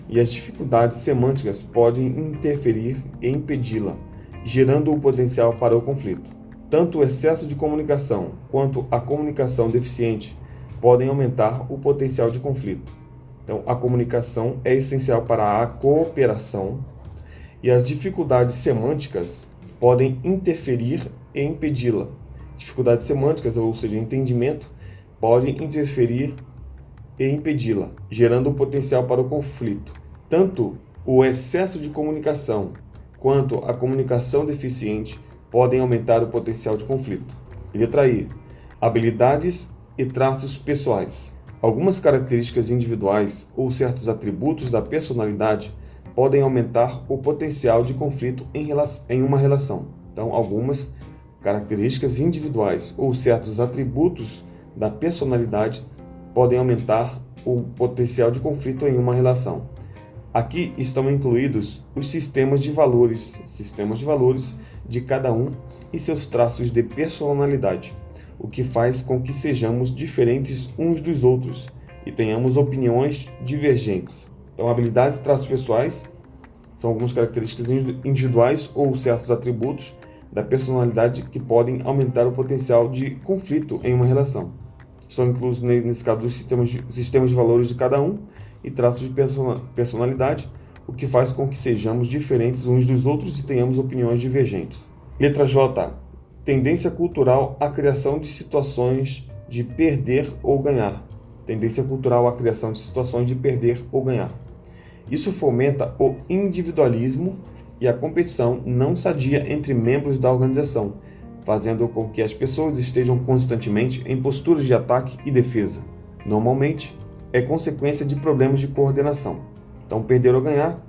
e as dificuldades semânticas podem interferir e impedi-la, gerando o potencial para o conflito. Tanto o excesso de comunicação quanto a comunicação deficiente podem aumentar o potencial de conflito. Então, a comunicação é essencial para a cooperação e as dificuldades semânticas podem interferir e impedi-la, dificuldades semânticas, ou seja, entendimento, podem interferir e impedi-la, gerando o potencial para o conflito. Tanto o excesso de comunicação quanto a comunicação deficiente podem aumentar o potencial de conflito. Letra I. Habilidades e traços pessoais. Algumas características individuais ou certos atributos da personalidade podem aumentar o potencial de conflito em, uma relação. Então, algumas características individuais ou certos atributos da personalidade podem aumentar o potencial de conflito em uma relação. Aqui estão incluídos os sistemas de valores, sistemas de valores de cada um e seus traços de personalidade, o que faz com que sejamos diferentes uns dos outros e tenhamos opiniões divergentes. Então, habilidades e traços pessoais são algumas características individuais ou certos atributos da personalidade que podem aumentar o potencial de conflito em uma relação. Estão inclusos, nesse caso, os sistemas de, sistemas de valores de cada um e traços de personalidade, o que faz com que sejamos diferentes uns dos outros e tenhamos opiniões divergentes. Letra J. Tendência cultural à criação de situações de perder ou ganhar. Tendência cultural à criação de situações de perder ou ganhar. Isso fomenta o individualismo e a competição não sadia entre membros da organização, fazendo com que as pessoas estejam constantemente em posturas de ataque e defesa. Normalmente, é consequência de problemas de coordenação. Então, perder ou ganhar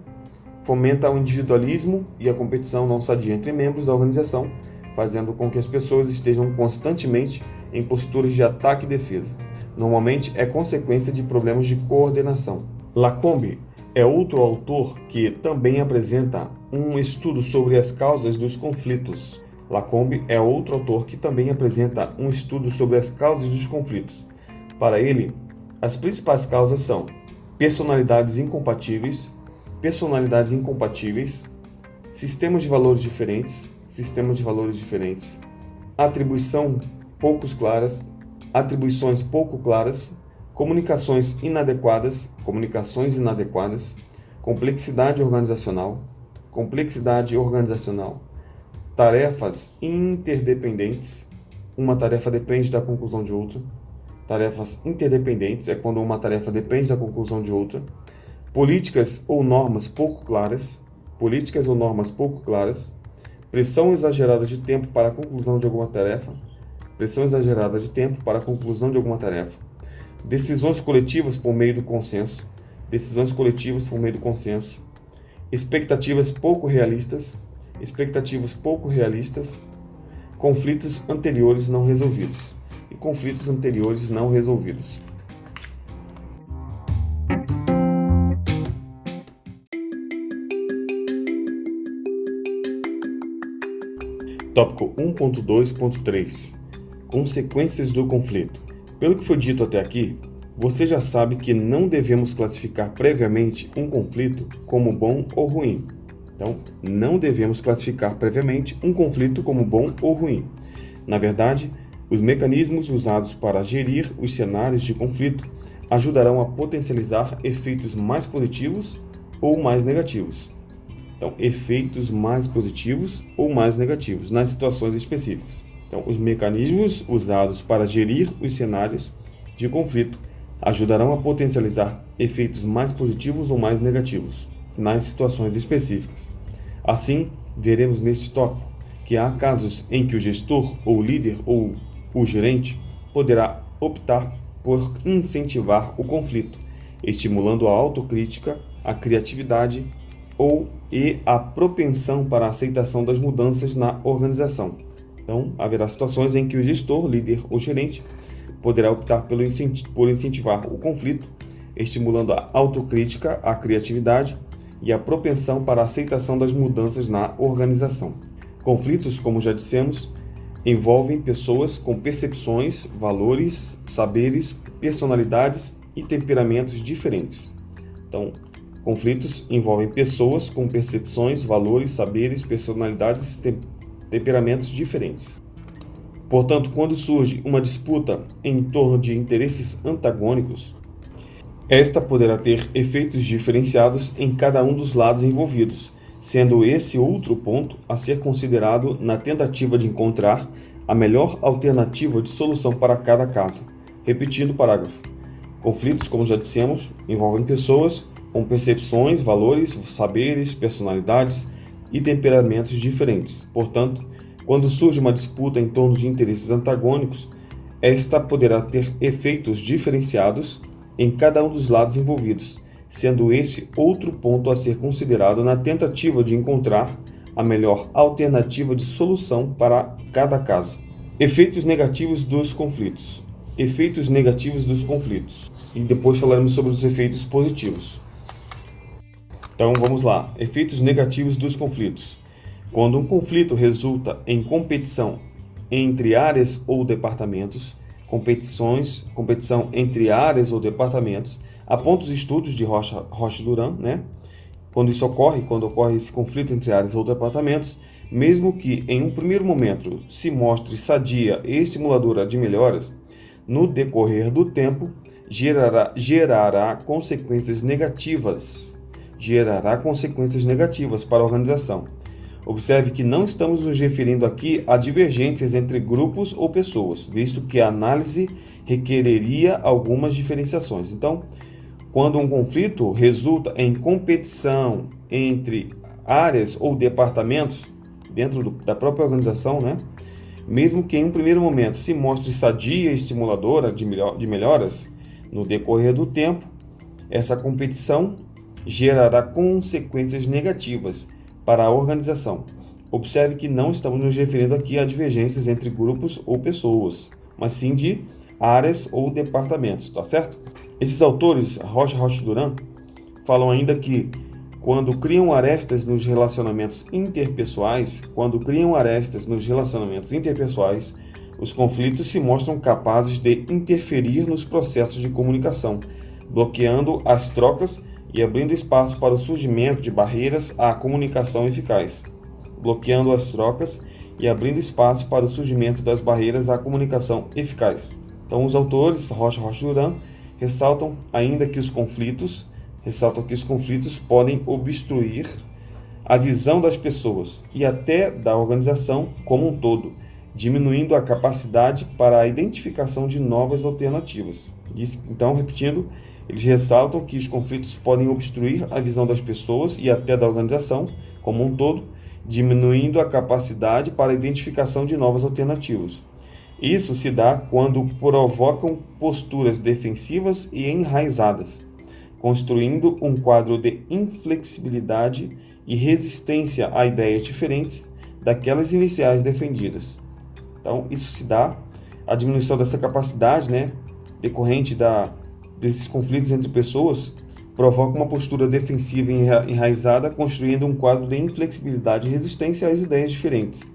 fomenta o individualismo e a competição não sadia entre membros da organização, fazendo com que as pessoas estejam constantemente em posturas de ataque e defesa. Normalmente, é consequência de problemas de coordenação. Lacombe é outro autor que também apresenta um estudo sobre as causas dos conflitos. Lacombe é outro autor que também apresenta um estudo sobre as causas dos conflitos. Para ele, as principais causas são personalidades incompatíveis, personalidades incompatíveis, sistemas de valores diferentes, sistemas de valores diferentes, atribuição poucos claras, atribuições pouco claras, comunicações inadequadas, comunicações inadequadas, complexidade organizacional, complexidade organizacional, tarefas interdependentes. Uma tarefa depende da conclusão de outra. Tarefas interdependentes é quando uma tarefa depende da conclusão de outra. Políticas ou normas pouco claras. Políticas ou normas pouco claras. Pressão exagerada de tempo para a conclusão de alguma tarefa. Pressão exagerada de tempo para a conclusão de alguma tarefa. Decisões coletivas por meio do consenso. Decisões coletivas por meio do consenso. Expectativas pouco realistas expectativas pouco realistas, conflitos anteriores não resolvidos e conflitos anteriores não resolvidos. Tópico 1.2.3 Consequências do conflito. Pelo que foi dito até aqui, você já sabe que não devemos classificar previamente um conflito como bom ou ruim então, não devemos classificar previamente um conflito como bom ou ruim. Na verdade, os mecanismos usados para gerir os cenários de conflito ajudarão a potencializar efeitos mais positivos ou mais negativos. Então, efeitos mais positivos ou mais negativos nas situações específicas. Então, os mecanismos usados para gerir os cenários de conflito ajudarão a potencializar efeitos mais positivos ou mais negativos nas situações específicas. Assim, veremos neste tópico que há casos em que o gestor, ou líder, ou o gerente poderá optar por incentivar o conflito, estimulando a autocrítica, a criatividade ou e a propensão para a aceitação das mudanças na organização. Então, haverá situações em que o gestor, líder ou gerente poderá optar pelo por incentivar o conflito, estimulando a autocrítica, a criatividade e a propensão para a aceitação das mudanças na organização. Conflitos, como já dissemos, envolvem pessoas com percepções, valores, saberes, personalidades e temperamentos diferentes. Então, conflitos envolvem pessoas com percepções, valores, saberes, personalidades e tem temperamentos diferentes. Portanto, quando surge uma disputa em torno de interesses antagônicos, esta poderá ter efeitos diferenciados em cada um dos lados envolvidos, sendo esse outro ponto a ser considerado na tentativa de encontrar a melhor alternativa de solução para cada caso. Repetindo o parágrafo. Conflitos, como já dissemos, envolvem pessoas com percepções, valores, saberes, personalidades e temperamentos diferentes. Portanto, quando surge uma disputa em torno de interesses antagônicos, esta poderá ter efeitos diferenciados em cada um dos lados envolvidos, sendo esse outro ponto a ser considerado na tentativa de encontrar a melhor alternativa de solução para cada caso. Efeitos negativos dos conflitos. Efeitos negativos dos conflitos. E depois falaremos sobre os efeitos positivos. Então vamos lá. Efeitos negativos dos conflitos. Quando um conflito resulta em competição entre áreas ou departamentos, competições, competição entre áreas ou departamentos, aponta os estudos de Rocha, Rocha Duran, né? Quando isso ocorre, quando ocorre esse conflito entre áreas ou departamentos, mesmo que em um primeiro momento se mostre sadia e estimuladora de melhoras, no decorrer do tempo gerará, gerará consequências negativas, gerará consequências negativas para a organização. Observe que não estamos nos referindo aqui a divergências entre grupos ou pessoas, visto que a análise requereria algumas diferenciações. Então, quando um conflito resulta em competição entre áreas ou departamentos dentro do, da própria organização, né? mesmo que em um primeiro momento se mostre sadia e estimuladora de, melhor, de melhoras, no decorrer do tempo, essa competição gerará consequências negativas para a organização. Observe que não estamos nos referindo aqui a divergências entre grupos ou pessoas, mas sim de áreas ou departamentos, tá certo? Esses autores, Rocha Rocha Duran, falam ainda que quando criam arestas nos relacionamentos interpessoais, quando criam arestas nos relacionamentos interpessoais, os conflitos se mostram capazes de interferir nos processos de comunicação, bloqueando as trocas e abrindo espaço para o surgimento de barreiras à comunicação eficaz, bloqueando as trocas e abrindo espaço para o surgimento das barreiras à comunicação eficaz. Então, os autores, Rocha Rocha Duran, ressaltam ainda que os conflitos, ressaltam que os conflitos podem obstruir a visão das pessoas e até da organização como um todo, diminuindo a capacidade para a identificação de novas alternativas. Então, repetindo, eles ressaltam que os conflitos podem obstruir a visão das pessoas e até da organização como um todo, diminuindo a capacidade para a identificação de novas alternativas. Isso se dá quando provocam posturas defensivas e enraizadas, construindo um quadro de inflexibilidade e resistência a ideias diferentes daquelas iniciais defendidas. Então, isso se dá a diminuição dessa capacidade, né, decorrente da desses conflitos entre pessoas, provoca uma postura defensiva enraizada, construindo um quadro de inflexibilidade e resistência às ideias diferentes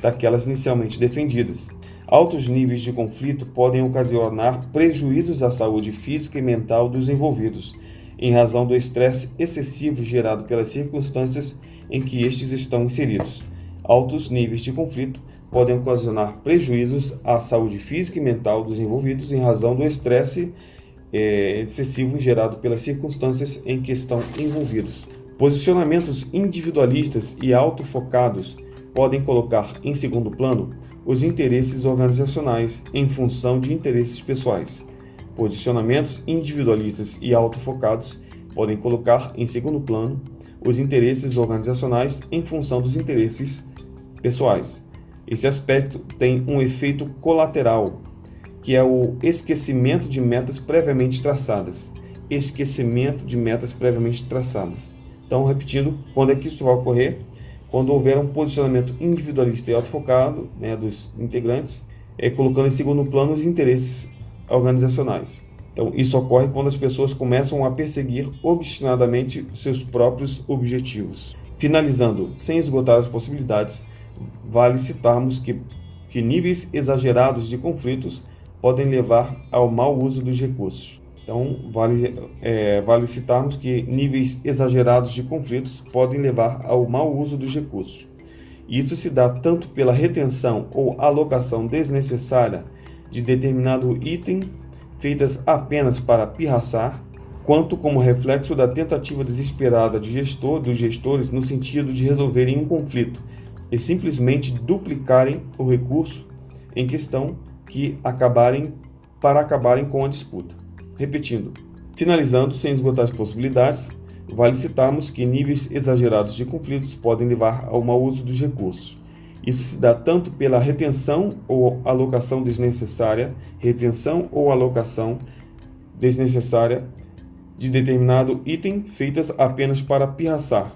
daquelas inicialmente defendidas. Altos níveis de conflito podem ocasionar prejuízos à saúde física e mental dos envolvidos, em razão do estresse excessivo gerado pelas circunstâncias em que estes estão inseridos. Altos níveis de conflito podem ocasionar prejuízos à saúde física e mental dos envolvidos em razão do estresse é, excessivo gerado pelas circunstâncias em que estão envolvidos. Posicionamentos individualistas e autofocados podem colocar em segundo plano os interesses organizacionais em função de interesses pessoais. Posicionamentos individualistas e autofocados podem colocar em segundo plano os interesses organizacionais em função dos interesses pessoais. Esse aspecto tem um efeito colateral que é o esquecimento de metas previamente traçadas. Esquecimento de metas previamente traçadas. Então, repetindo, quando é que isso vai ocorrer? Quando houver um posicionamento individualista e autofocado né, dos integrantes, é, colocando em segundo plano os interesses organizacionais. Então, isso ocorre quando as pessoas começam a perseguir obstinadamente seus próprios objetivos. Finalizando, sem esgotar as possibilidades, vale citarmos que, que níveis exagerados de conflitos podem levar ao mau uso dos recursos. Então, vale, é, vale citarmos que níveis exagerados de conflitos podem levar ao mau uso dos recursos. Isso se dá tanto pela retenção ou alocação desnecessária de determinado item, feitas apenas para pirraçar, quanto como reflexo da tentativa desesperada de gestor, dos gestores no sentido de resolverem um conflito e simplesmente duplicarem o recurso em questão que acabarem para acabarem com a disputa. Repetindo, finalizando sem esgotar as possibilidades, vale citarmos que níveis exagerados de conflitos podem levar ao mau uso dos recursos. Isso se dá tanto pela retenção ou alocação desnecessária, retenção ou alocação desnecessária de determinado item feitas apenas para pirraçar,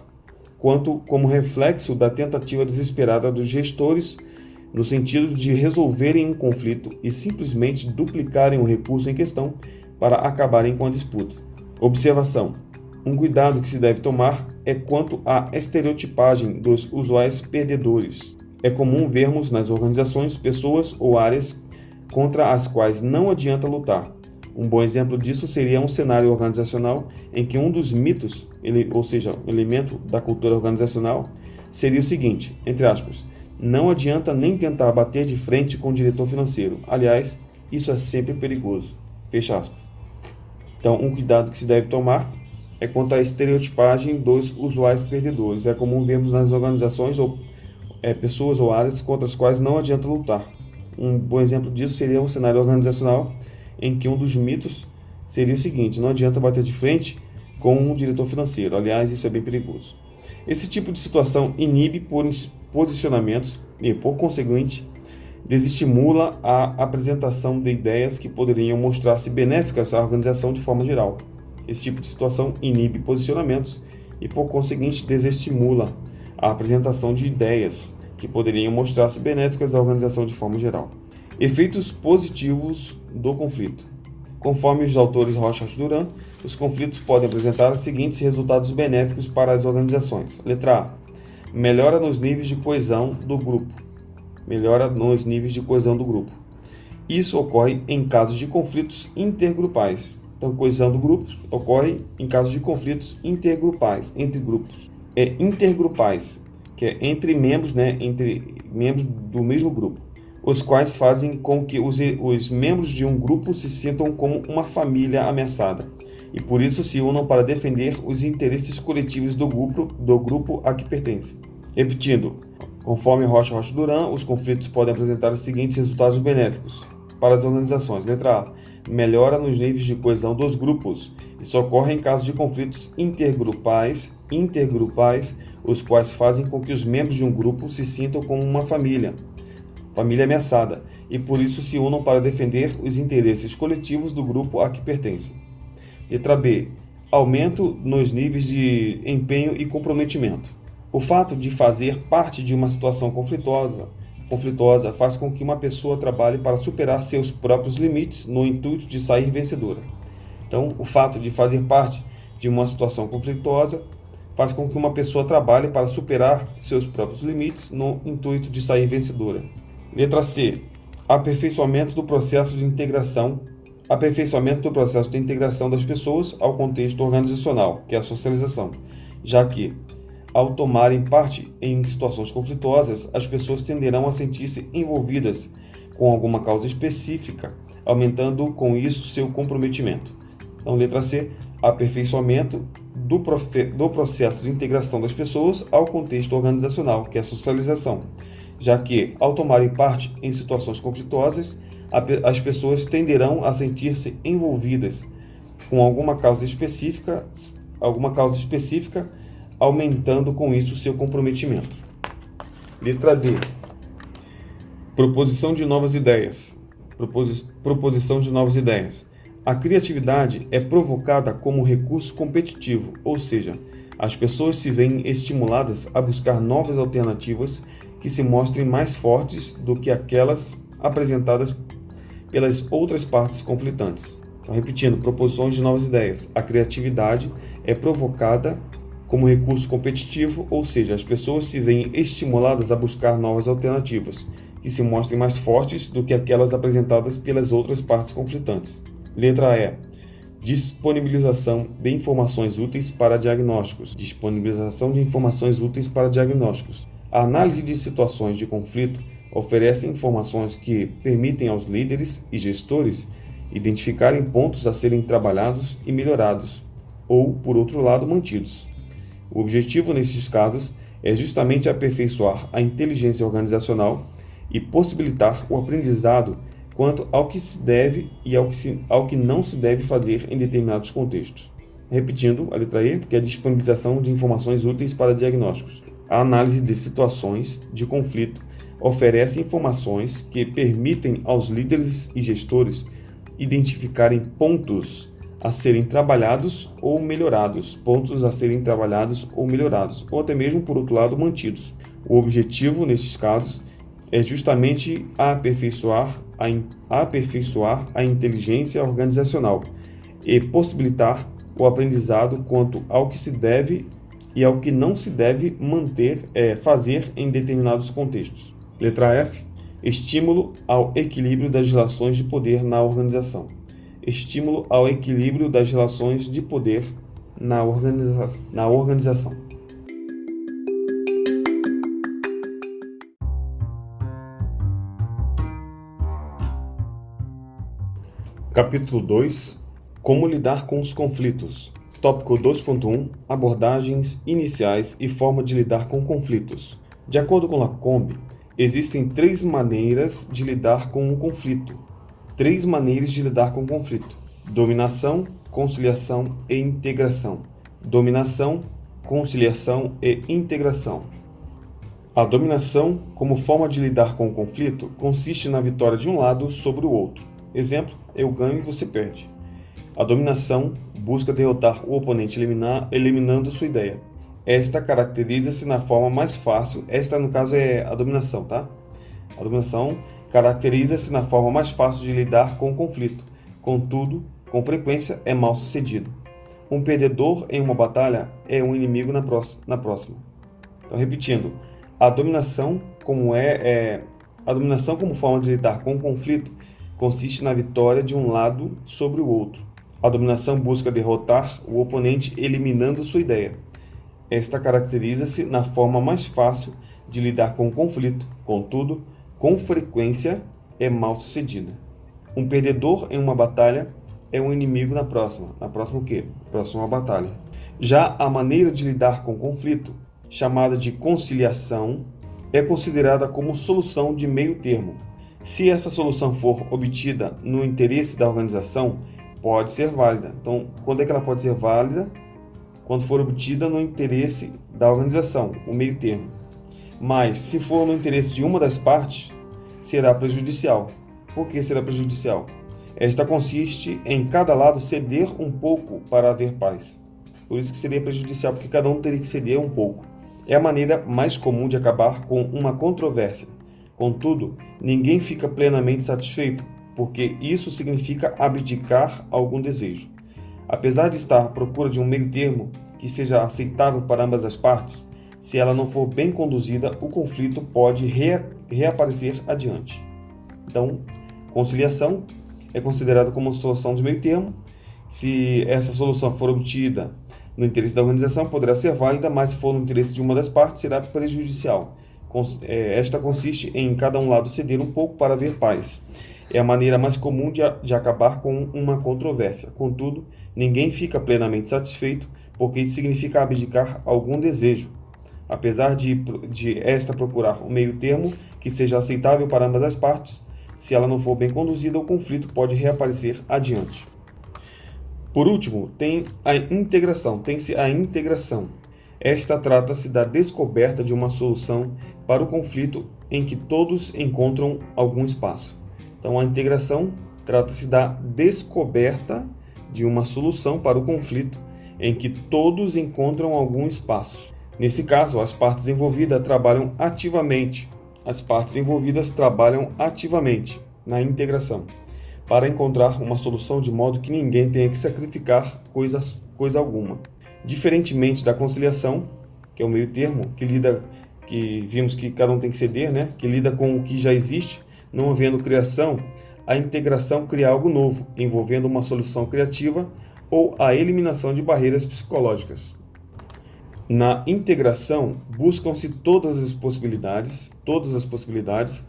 quanto como reflexo da tentativa desesperada dos gestores no sentido de resolverem um conflito e simplesmente duplicarem o recurso em questão para acabarem com a disputa. Observação: um cuidado que se deve tomar é quanto à estereotipagem dos usuários perdedores. É comum vermos nas organizações pessoas ou áreas contra as quais não adianta lutar. Um bom exemplo disso seria um cenário organizacional em que um dos mitos, ele, ou seja, um elemento da cultura organizacional, seria o seguinte, entre aspas, não adianta nem tentar bater de frente com o diretor financeiro. Aliás, isso é sempre perigoso. Fecha aspas. Então, um cuidado que se deve tomar é quanto à estereotipagem dos usuários perdedores. É comum vermos nas organizações ou é, pessoas ou áreas contra as quais não adianta lutar. Um bom exemplo disso seria um cenário organizacional em que um dos mitos seria o seguinte: não adianta bater de frente com um diretor financeiro. Aliás, isso é bem perigoso. Esse tipo de situação inibe posicionamentos e, por conseguinte, desestimula a apresentação de ideias que poderiam mostrar-se benéficas à organização de forma geral. Esse tipo de situação inibe posicionamentos e, por conseguinte, desestimula a apresentação de ideias que poderiam mostrar-se benéficas à organização de forma geral. Efeitos positivos do conflito. Conforme os autores Rocha Duran, os conflitos podem apresentar os seguintes resultados benéficos para as organizações. Letra A melhora nos níveis de coesão do grupo. Melhora nos níveis de coesão do grupo. Isso ocorre em casos de conflitos intergrupais. Então, coesão do grupo ocorre em casos de conflitos intergrupais, entre grupos. É intergrupais, que é entre membros, né, entre membros do mesmo grupo, os quais fazem com que os, os membros de um grupo se sintam como uma família ameaçada. E por isso se unam para defender os interesses coletivos do grupo, do grupo a que pertence. Repetindo, conforme Rocha Rocha Duran, os conflitos podem apresentar os seguintes resultados benéficos para as organizações. Letra A. Melhora nos níveis de coesão dos grupos. Isso ocorre em casos de conflitos intergrupais, intergrupais, os quais fazem com que os membros de um grupo se sintam como uma família, família ameaçada, e por isso se unam para defender os interesses coletivos do grupo a que pertencem. Letra B. Aumento nos níveis de empenho e comprometimento. O fato de fazer parte de uma situação conflituosa, conflituosa faz com que uma pessoa trabalhe para superar seus próprios limites no intuito de sair vencedora. Então, o fato de fazer parte de uma situação conflituosa faz com que uma pessoa trabalhe para superar seus próprios limites no intuito de sair vencedora. Letra C. Aperfeiçoamento do processo de integração aperfeiçoamento do processo de integração das pessoas ao contexto organizacional, que é a socialização, já que, ao tomarem parte em situações conflituosas, as pessoas tenderão a sentir-se envolvidas com alguma causa específica, aumentando com isso seu comprometimento. Então, letra C, aperfeiçoamento do, do processo de integração das pessoas ao contexto organizacional, que é a socialização, já que, ao tomarem parte em situações conflituosas, as pessoas tenderão a sentir-se envolvidas com alguma causa específica, alguma causa específica, aumentando com isso seu comprometimento. Letra D. Proposição de novas ideias. Propos proposição de novas ideias. A criatividade é provocada como recurso competitivo, ou seja, as pessoas se veem estimuladas a buscar novas alternativas que se mostrem mais fortes do que aquelas apresentadas pelas outras partes conflitantes. Então, repetindo, proposições de novas ideias. A criatividade é provocada como recurso competitivo, ou seja, as pessoas se veem estimuladas a buscar novas alternativas, que se mostrem mais fortes do que aquelas apresentadas pelas outras partes conflitantes. Letra E. Disponibilização de informações úteis para diagnósticos. Disponibilização de informações úteis para diagnósticos. A análise de situações de conflito oferece informações que permitem aos líderes e gestores identificarem pontos a serem trabalhados e melhorados, ou, por outro lado, mantidos. O objetivo nesses casos é justamente aperfeiçoar a inteligência organizacional e possibilitar o aprendizado quanto ao que se deve e ao que, se, ao que não se deve fazer em determinados contextos. Repetindo a letra E, que é a disponibilização de informações úteis para diagnósticos, a análise de situações de conflito oferece informações que permitem aos líderes e gestores identificarem pontos a serem trabalhados ou melhorados, pontos a serem trabalhados ou melhorados, ou até mesmo, por outro lado, mantidos. O objetivo, nesses casos, é justamente aperfeiçoar a, aperfeiçoar a inteligência organizacional e possibilitar o aprendizado quanto ao que se deve e ao que não se deve manter, é, fazer em determinados contextos. Letra F. Estímulo ao equilíbrio das relações de poder na organização. Estímulo ao equilíbrio das relações de poder na, organiza na organização. Capítulo 2 Como lidar com os conflitos. Tópico 2.1 Abordagens iniciais e forma de lidar com conflitos. De acordo com Lacombe, Existem três maneiras de lidar com um conflito. Três maneiras de lidar com o conflito: dominação, conciliação e integração. Dominação, conciliação e integração. A dominação, como forma de lidar com o conflito, consiste na vitória de um lado sobre o outro. Exemplo: eu ganho e você perde. A dominação busca derrotar o oponente eliminar, eliminando sua ideia. Esta caracteriza-se na forma mais fácil. Esta, no caso, é a dominação, tá? A dominação caracteriza-se na forma mais fácil de lidar com o conflito. Contudo, com frequência é mal sucedido. Um perdedor em uma batalha é um inimigo na próxima. Então, repetindo, a dominação como é, é a dominação como forma de lidar com o conflito consiste na vitória de um lado sobre o outro. A dominação busca derrotar o oponente eliminando sua ideia. Esta caracteriza-se na forma mais fácil de lidar com o conflito, contudo, com frequência é mal sucedida. Um perdedor em uma batalha é um inimigo na próxima. Na próxima o quê? Próxima batalha. Já a maneira de lidar com o conflito, chamada de conciliação, é considerada como solução de meio termo. Se essa solução for obtida no interesse da organização, pode ser válida. Então, quando é que ela pode ser válida? Quando for obtida no interesse da organização, o meio termo. Mas, se for no interesse de uma das partes, será prejudicial. Por que será prejudicial? Esta consiste em cada lado ceder um pouco para haver paz. Por isso que seria prejudicial, porque cada um teria que ceder um pouco. É a maneira mais comum de acabar com uma controvérsia. Contudo, ninguém fica plenamente satisfeito, porque isso significa abdicar algum desejo. Apesar de estar à procura de um meio termo que seja aceitável para ambas as partes, se ela não for bem conduzida, o conflito pode reaparecer adiante. Então, conciliação é considerada como uma solução de meio termo. Se essa solução for obtida no interesse da organização, poderá ser válida, mas se for no interesse de uma das partes, será prejudicial. É, esta consiste em cada um lado ceder um pouco para haver paz. É a maneira mais comum de, de acabar com uma controvérsia. Contudo, ninguém fica plenamente satisfeito, porque isso significa abdicar algum desejo. Apesar de, de esta procurar um meio termo que seja aceitável para ambas as partes, se ela não for bem conduzida, o conflito pode reaparecer adiante. Por último, tem a integração, tem-se a integração. Esta trata-se da descoberta de uma solução para o conflito em que todos encontram algum espaço. Então, a integração trata-se da descoberta de uma solução para o conflito em que todos encontram algum espaço. Nesse caso, as partes envolvidas trabalham ativamente as partes envolvidas trabalham ativamente na integração para encontrar uma solução de modo que ninguém tenha que sacrificar coisas, coisa alguma. Diferentemente da conciliação, que é o meio termo, que lida que vimos que cada um tem que ceder, né? que lida com o que já existe, não havendo criação, a integração cria algo novo, envolvendo uma solução criativa ou a eliminação de barreiras psicológicas. Na integração, buscam-se todas as possibilidades, todas as possibilidades,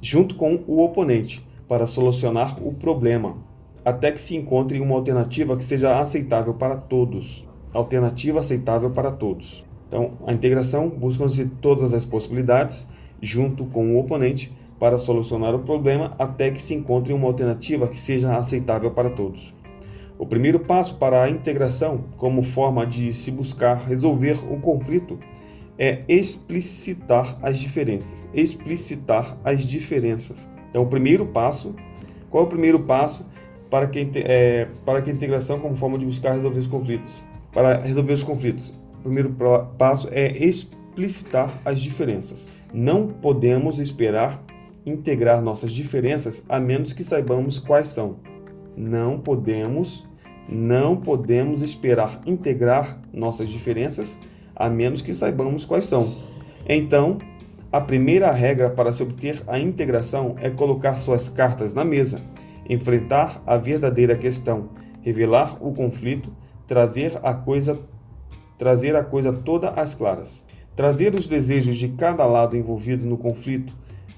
junto com o oponente, para solucionar o problema, até que se encontre uma alternativa que seja aceitável para todos. Alternativa aceitável para todos. Então, a integração buscam-se todas as possibilidades, junto com o oponente, para solucionar o problema, até que se encontre uma alternativa que seja aceitável para todos. O primeiro passo para a integração, como forma de se buscar resolver o conflito, é explicitar as diferenças. Explicitar as diferenças. Então, o primeiro passo, qual é o primeiro passo para que, é, para que a integração como forma de buscar resolver os conflitos? Para resolver os conflitos, o primeiro passo é explicitar as diferenças. Não podemos esperar integrar nossas diferenças a menos que saibamos quais são. Não podemos não podemos esperar integrar nossas diferenças a menos que saibamos quais são. Então, a primeira regra para se obter a integração é colocar suas cartas na mesa, enfrentar a verdadeira questão, revelar o conflito, trazer a coisa trazer a coisa toda às claras. Trazer os desejos de cada lado envolvido no conflito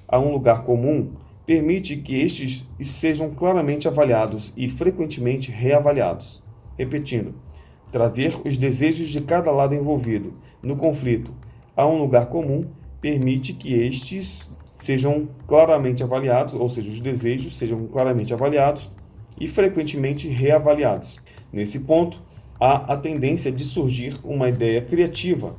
a um lugar comum permite que estes sejam claramente avaliados e frequentemente reavaliados. Repetindo, trazer os desejos de cada lado envolvido no conflito a um lugar comum permite que estes sejam claramente avaliados, ou seja, os desejos sejam claramente avaliados e frequentemente reavaliados. Nesse ponto, há a tendência de surgir uma ideia criativa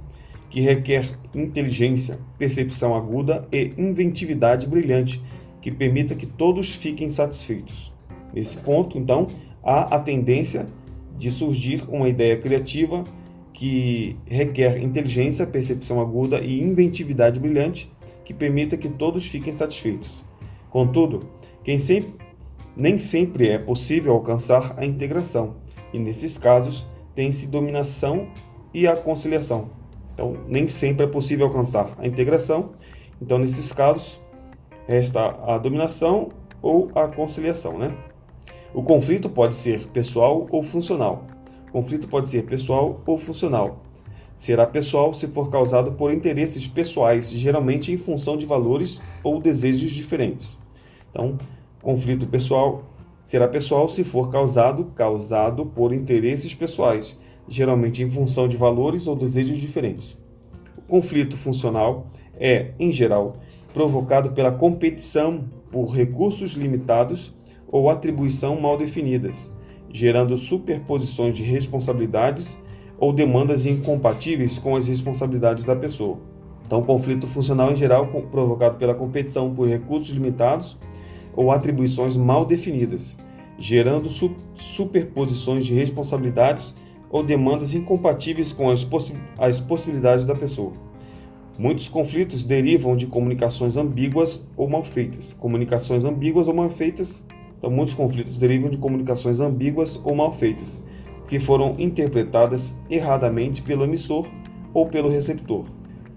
que requer inteligência, percepção aguda e inventividade brilhante que permita que todos fiquem satisfeitos. Nesse ponto, então, há a tendência de surgir uma ideia criativa que requer inteligência, percepção aguda e inventividade brilhante que permita que todos fiquem satisfeitos. Contudo, sempre, nem sempre é possível alcançar a integração, e nesses casos tem-se dominação e a conciliação. Então, nem sempre é possível alcançar a integração. Então, nesses casos, resta a dominação ou a conciliação, né? O conflito pode ser pessoal ou funcional. O conflito pode ser pessoal ou funcional. Será pessoal se for causado por interesses pessoais, geralmente em função de valores ou desejos diferentes. Então, conflito pessoal será pessoal se for causado causado por interesses pessoais, geralmente em função de valores ou desejos diferentes. O conflito funcional é, em geral, provocado pela competição por recursos limitados ou atribuição mal definidas, gerando superposições de responsabilidades ou demandas incompatíveis com as responsabilidades da pessoa. Então, conflito funcional em geral provocado pela competição por recursos limitados ou atribuições mal definidas, gerando su superposições de responsabilidades ou demandas incompatíveis com as, possi as possibilidades da pessoa. Muitos conflitos derivam de comunicações ambíguas ou mal feitas. Comunicações ambíguas ou mal feitas. Então, muitos conflitos derivam de comunicações ambíguas ou mal feitas, que foram interpretadas erradamente pelo emissor ou pelo receptor.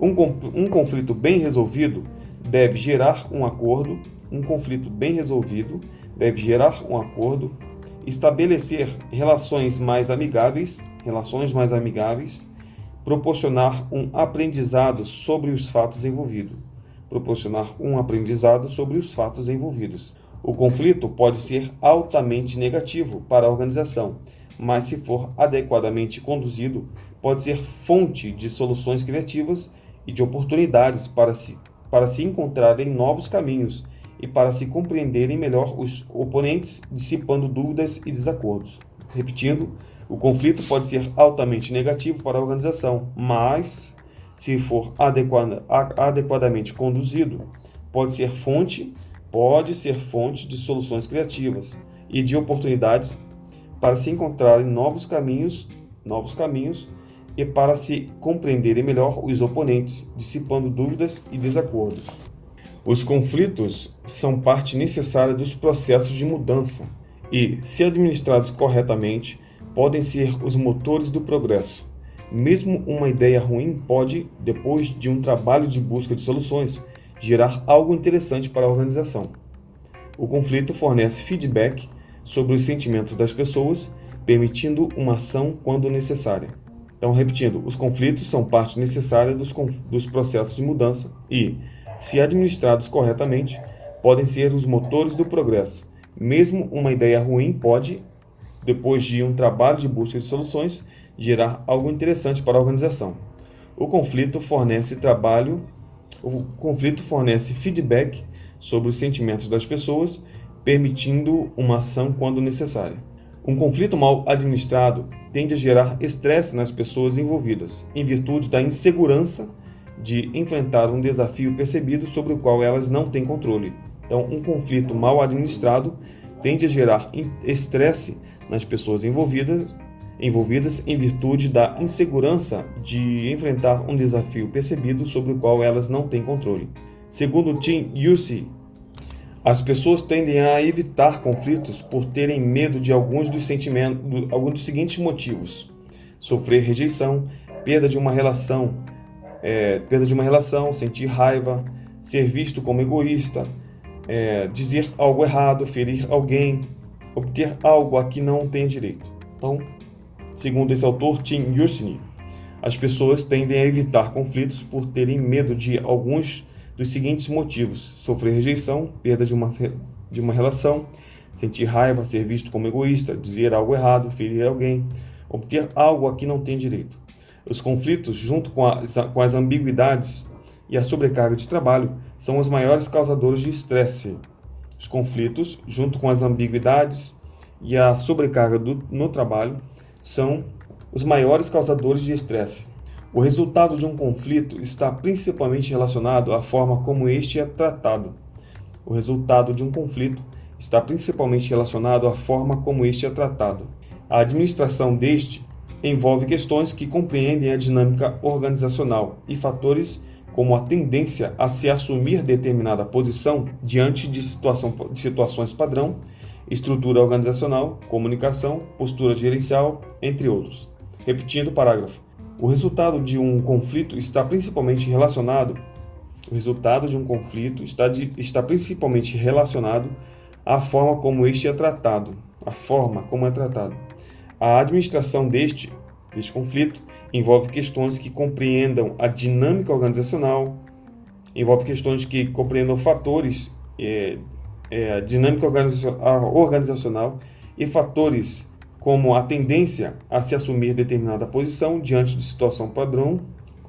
Um, um conflito bem resolvido deve gerar um acordo. Um conflito bem resolvido deve gerar um acordo, estabelecer relações mais amigáveis, relações mais amigáveis, proporcionar um aprendizado sobre os fatos envolvidos, proporcionar um aprendizado sobre os fatos envolvidos. O conflito pode ser altamente negativo para a organização, mas se for adequadamente conduzido, pode ser fonte de soluções criativas e de oportunidades para se, para se encontrarem novos caminhos e para se compreenderem melhor os oponentes, dissipando dúvidas e desacordos. Repetindo, o conflito pode ser altamente negativo para a organização, mas, se for adequada, adequadamente conduzido, pode ser fonte, pode ser fonte de soluções criativas e de oportunidades para se encontrarem novos caminhos, novos caminhos e para se compreenderem melhor os oponentes, dissipando dúvidas e desacordos. Os conflitos são parte necessária dos processos de mudança e, se administrados corretamente, podem ser os motores do progresso. Mesmo uma ideia ruim pode, depois de um trabalho de busca de soluções, gerar algo interessante para a organização. O conflito fornece feedback sobre os sentimentos das pessoas, permitindo uma ação quando necessária. Então, repetindo, os conflitos são parte necessária dos, dos processos de mudança e, se administrados corretamente, podem ser os motores do progresso. Mesmo uma ideia ruim pode, depois de um trabalho de busca de soluções, gerar algo interessante para a organização. O conflito fornece trabalho, o conflito fornece feedback sobre os sentimentos das pessoas permitindo uma ação quando necessária. Um conflito mal administrado tende a gerar estresse nas pessoas envolvidas, em virtude da insegurança de enfrentar um desafio percebido sobre o qual elas não têm controle. Então, um conflito mal administrado tende a gerar estresse nas pessoas envolvidas, envolvidas em virtude da insegurança de enfrentar um desafio percebido sobre o qual elas não têm controle. Segundo Tim Yussi, as pessoas tendem a evitar conflitos por terem medo de alguns dos sentimentos, alguns dos seguintes motivos: sofrer rejeição, perda de uma relação, é, perda de uma relação, sentir raiva, ser visto como egoísta, é, dizer algo errado, ferir alguém, obter algo a que não tem direito. Então, segundo esse autor Tim Yursini, as pessoas tendem a evitar conflitos por terem medo de alguns dos seguintes motivos: sofrer rejeição, perda de uma, de uma relação, sentir raiva, ser visto como egoísta, dizer algo errado, ferir alguém, obter algo a que não tem direito. Os conflitos, junto com as, com as ambiguidades e a sobrecarga de trabalho, são os maiores causadores de estresse. Os conflitos, junto com as ambiguidades e a sobrecarga do, no trabalho, são os maiores causadores de estresse. O resultado de um conflito está principalmente relacionado à forma como este é tratado. O resultado de um conflito está principalmente relacionado à forma como este é tratado. A administração deste envolve questões que compreendem a dinâmica organizacional e fatores como a tendência a se assumir determinada posição diante de, situação, de situações padrão, estrutura organizacional, comunicação, postura gerencial, entre outros. Repetindo o parágrafo. O resultado de um conflito está principalmente relacionado o resultado de um conflito está, de, está principalmente relacionado à forma como este é tratado, a forma como é tratado. A administração deste, deste conflito envolve questões que compreendam a dinâmica organizacional, envolve questões que compreendam fatores é, é, dinâmica organizacional e fatores como a tendência a se assumir determinada posição diante de situação padrão,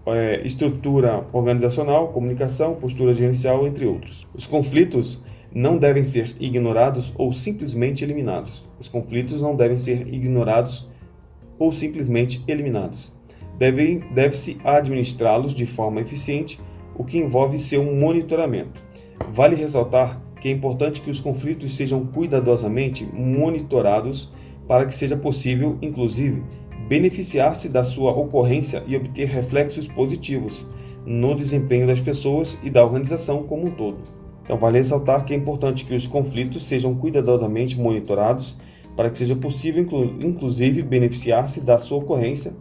é, estrutura organizacional, comunicação, postura gerencial, entre outros. Os conflitos não devem ser ignorados ou simplesmente eliminados. Os conflitos não devem ser ignorados ou simplesmente eliminados. Deve-se deve administrá-los de forma eficiente, o que envolve seu monitoramento. Vale ressaltar que é importante que os conflitos sejam cuidadosamente monitorados para que seja possível, inclusive, beneficiar-se da sua ocorrência e obter reflexos positivos no desempenho das pessoas e da organização como um todo. Então, vale ressaltar que é importante que os conflitos sejam cuidadosamente monitorados para que seja possível, inclusive, beneficiar-se da sua ocorrência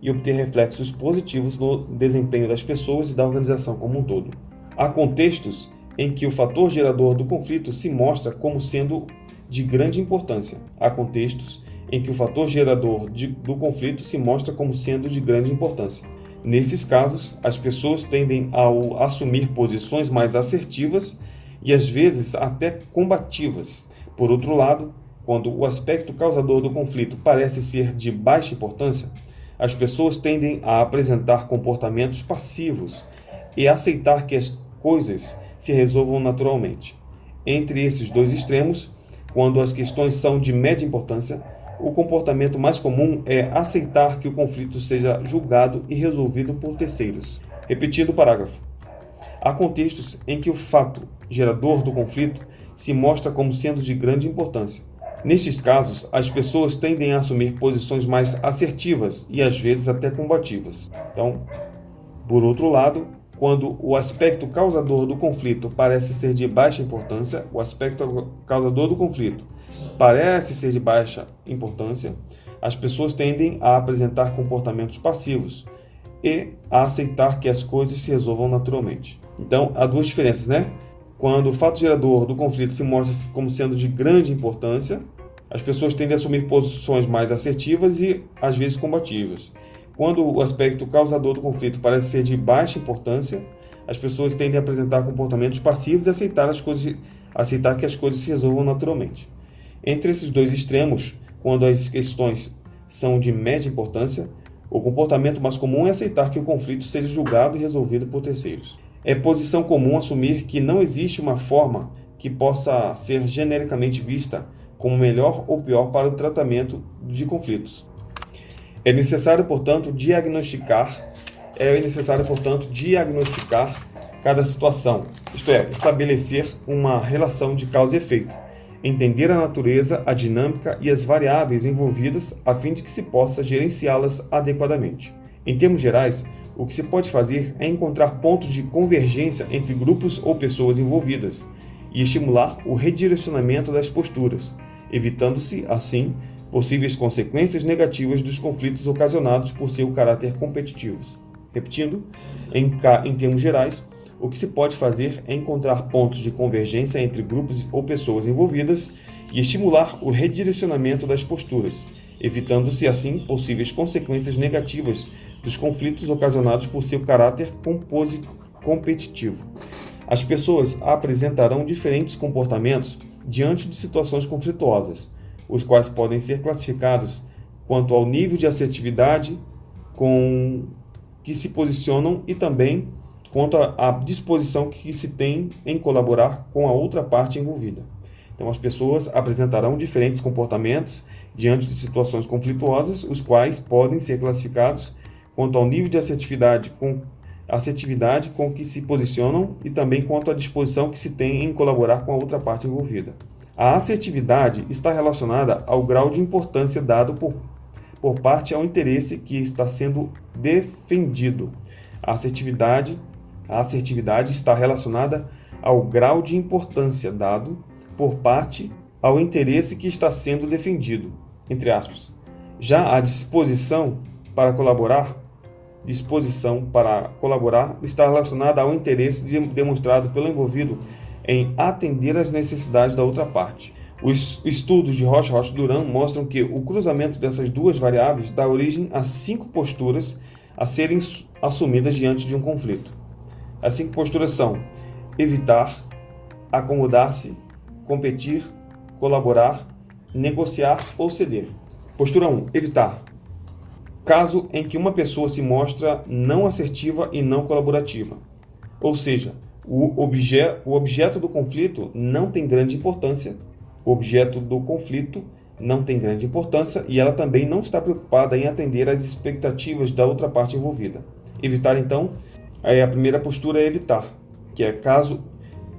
e obter reflexos positivos no desempenho das pessoas e da organização como um todo. Há contextos em que o fator gerador do conflito se mostra como sendo de grande importância. Há contextos em que o fator gerador de, do conflito se mostra como sendo de grande importância. Nesses casos, as pessoas tendem a assumir posições mais assertivas e às vezes até combativas. Por outro lado, quando o aspecto causador do conflito parece ser de baixa importância, as pessoas tendem a apresentar comportamentos passivos e aceitar que as coisas se resolvam naturalmente. Entre esses dois extremos, quando as questões são de média importância, o comportamento mais comum é aceitar que o conflito seja julgado e resolvido por terceiros. Repetindo o parágrafo. Há contextos em que o fato gerador do conflito se mostra como sendo de grande importância. Nestes casos, as pessoas tendem a assumir posições mais assertivas e às vezes até combativas. Então, por outro lado, quando o aspecto causador do conflito parece ser de baixa importância, o aspecto causador do conflito parece ser de baixa importância, as pessoas tendem a apresentar comportamentos passivos e a aceitar que as coisas se resolvam naturalmente. Então, há duas diferenças, né? Quando o fato gerador do conflito se mostra como sendo de grande importância, as pessoas tendem a assumir posições mais assertivas e às vezes combativas. Quando o aspecto causador do conflito parece ser de baixa importância, as pessoas tendem a apresentar comportamentos passivos e aceitar, as coisas, aceitar que as coisas se resolvam naturalmente. Entre esses dois extremos, quando as questões são de média importância, o comportamento mais comum é aceitar que o conflito seja julgado e resolvido por terceiros. É posição comum assumir que não existe uma forma que possa ser genericamente vista como melhor ou pior para o tratamento de conflitos. É necessário, portanto, diagnosticar, é necessário, portanto, diagnosticar cada situação, isto é, estabelecer uma relação de causa e efeito, entender a natureza, a dinâmica e as variáveis envolvidas a fim de que se possa gerenciá-las adequadamente. Em termos gerais, o que se pode fazer é encontrar pontos de convergência entre grupos ou pessoas envolvidas e estimular o redirecionamento das posturas, evitando-se, assim, possíveis consequências negativas dos conflitos ocasionados por seu caráter competitivos. Repetindo, em, em termos gerais, o que se pode fazer é encontrar pontos de convergência entre grupos ou pessoas envolvidas e estimular o redirecionamento das posturas, evitando-se assim possíveis consequências negativas dos conflitos ocasionados por seu caráter competitivo. As pessoas apresentarão diferentes comportamentos diante de situações conflituosas, os quais podem ser classificados quanto ao nível de assertividade com que se posicionam e também quanto à disposição que se tem em colaborar com a outra parte envolvida. Então, as pessoas apresentarão diferentes comportamentos diante de situações conflituosas, os quais podem ser classificados quanto ao nível de assertividade com assertividade com que se posicionam e também quanto à disposição que se tem em colaborar com a outra parte envolvida. A assertividade está relacionada ao grau de importância dado por, por parte ao interesse que está sendo defendido. A assertividade, a assertividade está relacionada ao grau de importância dado por parte ao interesse que está sendo defendido, entre aspas. Já a disposição para colaborar, disposição para colaborar está relacionada ao interesse demonstrado pelo envolvido em atender às necessidades da outra parte. Os estudos de Rocha Rocha Duran mostram que o cruzamento dessas duas variáveis dá origem a cinco posturas a serem assumidas diante de um conflito. As cinco posturas são evitar, acomodar-se, competir, colaborar, negociar ou ceder. Postura 1. Evitar. Caso em que uma pessoa se mostra não assertiva e não colaborativa. Ou seja, o, obje o objeto do conflito não tem grande importância. O objeto do conflito não tem grande importância e ela também não está preocupada em atender às expectativas da outra parte envolvida. Evitar, então, é a primeira postura é evitar, que é caso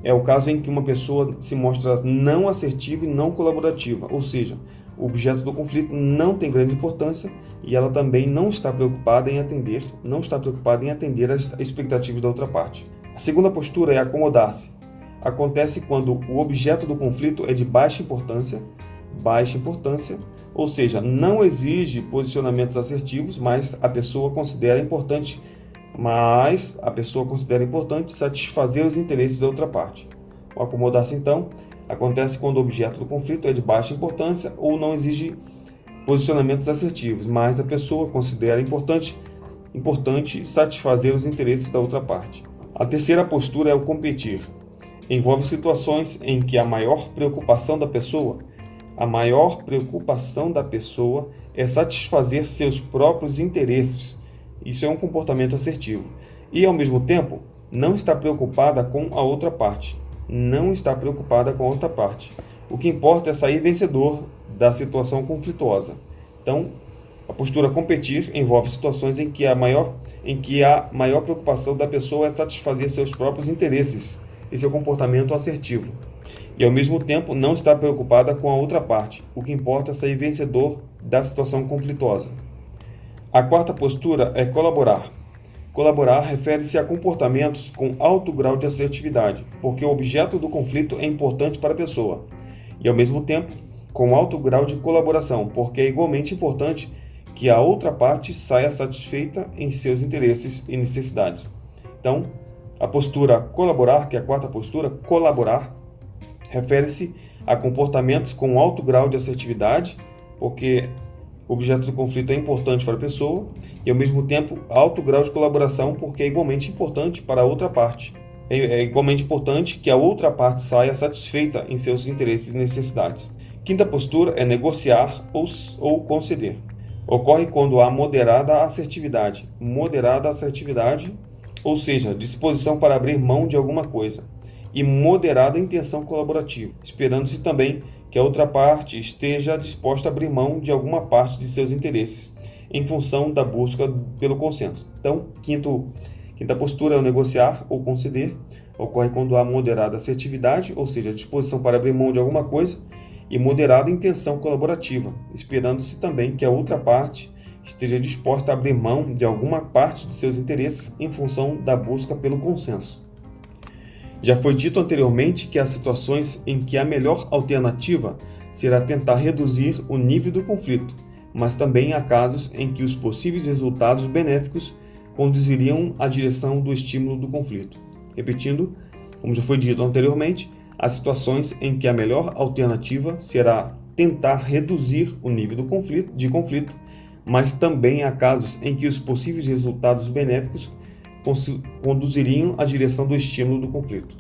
é o caso em que uma pessoa se mostra não assertiva e não colaborativa, ou seja, o objeto do conflito não tem grande importância e ela também não está preocupada em atender, não está preocupada em atender às expectativas da outra parte. A segunda postura é acomodar-se. Acontece quando o objeto do conflito é de baixa importância, baixa importância, ou seja, não exige posicionamentos assertivos, mas a pessoa considera importante mas a pessoa considera importante satisfazer os interesses da outra parte. O acomodar-se, então, acontece quando o objeto do conflito é de baixa importância ou não exige posicionamentos assertivos, mas a pessoa considera importante, importante satisfazer os interesses da outra parte. A terceira postura é o competir. Envolve situações em que a maior preocupação da pessoa, a maior preocupação da pessoa é satisfazer seus próprios interesses isso é um comportamento assertivo. E, ao mesmo tempo, não está preocupada com a outra parte. Não está preocupada com a outra parte. O que importa é sair vencedor da situação conflituosa. Então, a postura competir envolve situações em que a maior, em que a maior preocupação da pessoa é satisfazer seus próprios interesses. Esse é o comportamento assertivo. E ao mesmo tempo não está preocupada com a outra parte. O que importa é sair vencedor da situação conflituosa. A quarta postura é colaborar. Colaborar refere-se a comportamentos com alto grau de assertividade, porque o objeto do conflito é importante para a pessoa, e ao mesmo tempo com alto grau de colaboração, porque é igualmente importante que a outra parte saia satisfeita em seus interesses e necessidades. Então, a postura colaborar, que é a quarta postura, colaborar, refere-se a comportamentos com alto grau de assertividade, porque o objeto do conflito é importante para a pessoa e, ao mesmo tempo, alto grau de colaboração, porque é igualmente importante para a outra parte. É, é igualmente importante que a outra parte saia satisfeita em seus interesses e necessidades. Quinta postura é negociar ou, ou conceder. Ocorre quando há moderada assertividade. Moderada assertividade, ou seja, disposição para abrir mão de alguma coisa. E moderada intenção colaborativa, esperando-se também que a outra parte esteja disposta a abrir mão de alguma parte de seus interesses em função da busca pelo consenso. Então, quinto, quinta postura é o negociar ou conceder. Ocorre quando há moderada assertividade, ou seja, disposição para abrir mão de alguma coisa, e moderada intenção colaborativa, esperando-se também que a outra parte esteja disposta a abrir mão de alguma parte de seus interesses em função da busca pelo consenso. Já foi dito anteriormente que há situações em que a melhor alternativa será tentar reduzir o nível do conflito, mas também há casos em que os possíveis resultados benéficos conduziriam à direção do estímulo do conflito. Repetindo, como já foi dito anteriormente, há situações em que a melhor alternativa será tentar reduzir o nível do conflito, de conflito, mas também há casos em que os possíveis resultados benéficos conduziriam à direção do estímulo do conflito.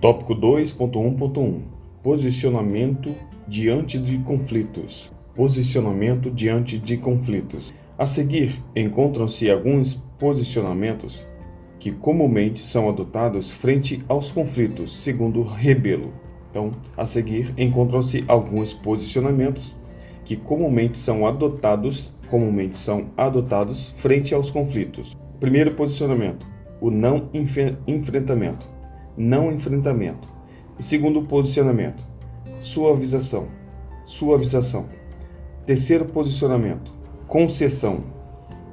Tópico 2.1.1 Posicionamento diante de conflitos. Posicionamento diante de conflitos. A seguir, encontram-se alguns posicionamentos que comumente são adotados frente aos conflitos, segundo Rebelo. Então, a seguir, encontram-se alguns posicionamentos que comumente são adotados, comumente são adotados frente aos conflitos. Primeiro posicionamento: o não enfrentamento. Não enfrentamento. segundo posicionamento: suavização. Suavização. Terceiro posicionamento: concessão.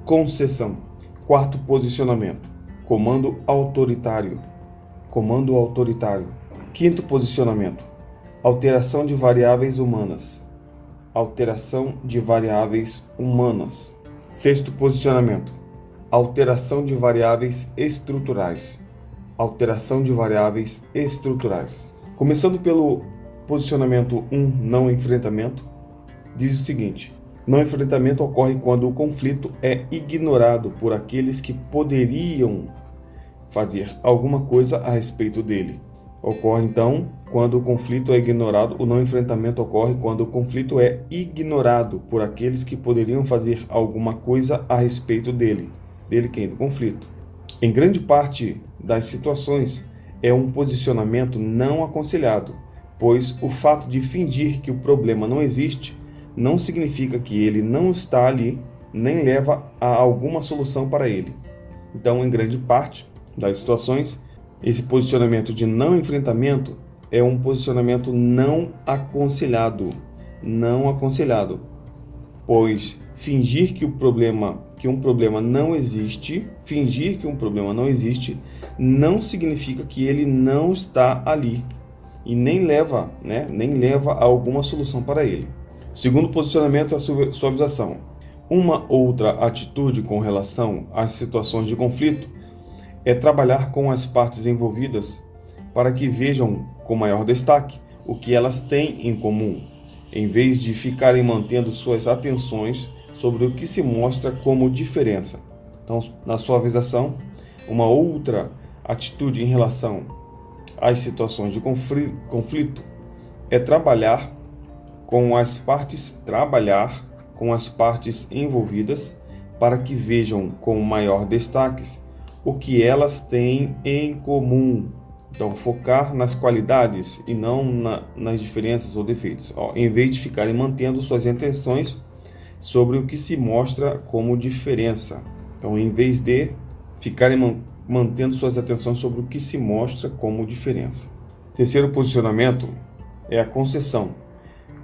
Concessão. Quarto posicionamento: comando autoritário. Comando autoritário. Quinto posicionamento: alteração de variáveis humanas. Alteração de variáveis humanas. Sexto posicionamento: alteração de variáveis estruturais. Alteração de variáveis estruturais. Começando pelo posicionamento 1, não enfrentamento, diz o seguinte: Não enfrentamento ocorre quando o conflito é ignorado por aqueles que poderiam fazer alguma coisa a respeito dele. Ocorre então quando o conflito é ignorado, o não enfrentamento ocorre quando o conflito é ignorado por aqueles que poderiam fazer alguma coisa a respeito dele. Dele quem? Do conflito. Em grande parte das situações, é um posicionamento não aconselhado, pois o fato de fingir que o problema não existe não significa que ele não está ali, nem leva a alguma solução para ele. Então, em grande parte das situações, esse posicionamento de não enfrentamento é um posicionamento não aconselhado, não aconselhado, pois fingir que o problema, que um problema não existe, fingir que um problema não existe, não significa que ele não está ali e nem leva, né, nem leva a alguma solução para ele. Segundo posicionamento é a suavização. Uma outra atitude com relação às situações de conflito é trabalhar com as partes envolvidas para que vejam com maior destaque o que elas têm em comum, em vez de ficarem mantendo suas atenções sobre o que se mostra como diferença. Então, na suavização, uma outra atitude em relação às situações de conflito é trabalhar com as partes trabalhar com as partes envolvidas para que vejam com maior destaque o que elas têm em comum. Então, focar nas qualidades e não na, nas diferenças ou defeitos, ó, em vez de ficarem mantendo suas intenções sobre o que se mostra como diferença. Então, em vez de ficarem mantendo suas atenções sobre o que se mostra como diferença. Terceiro posicionamento é a concessão.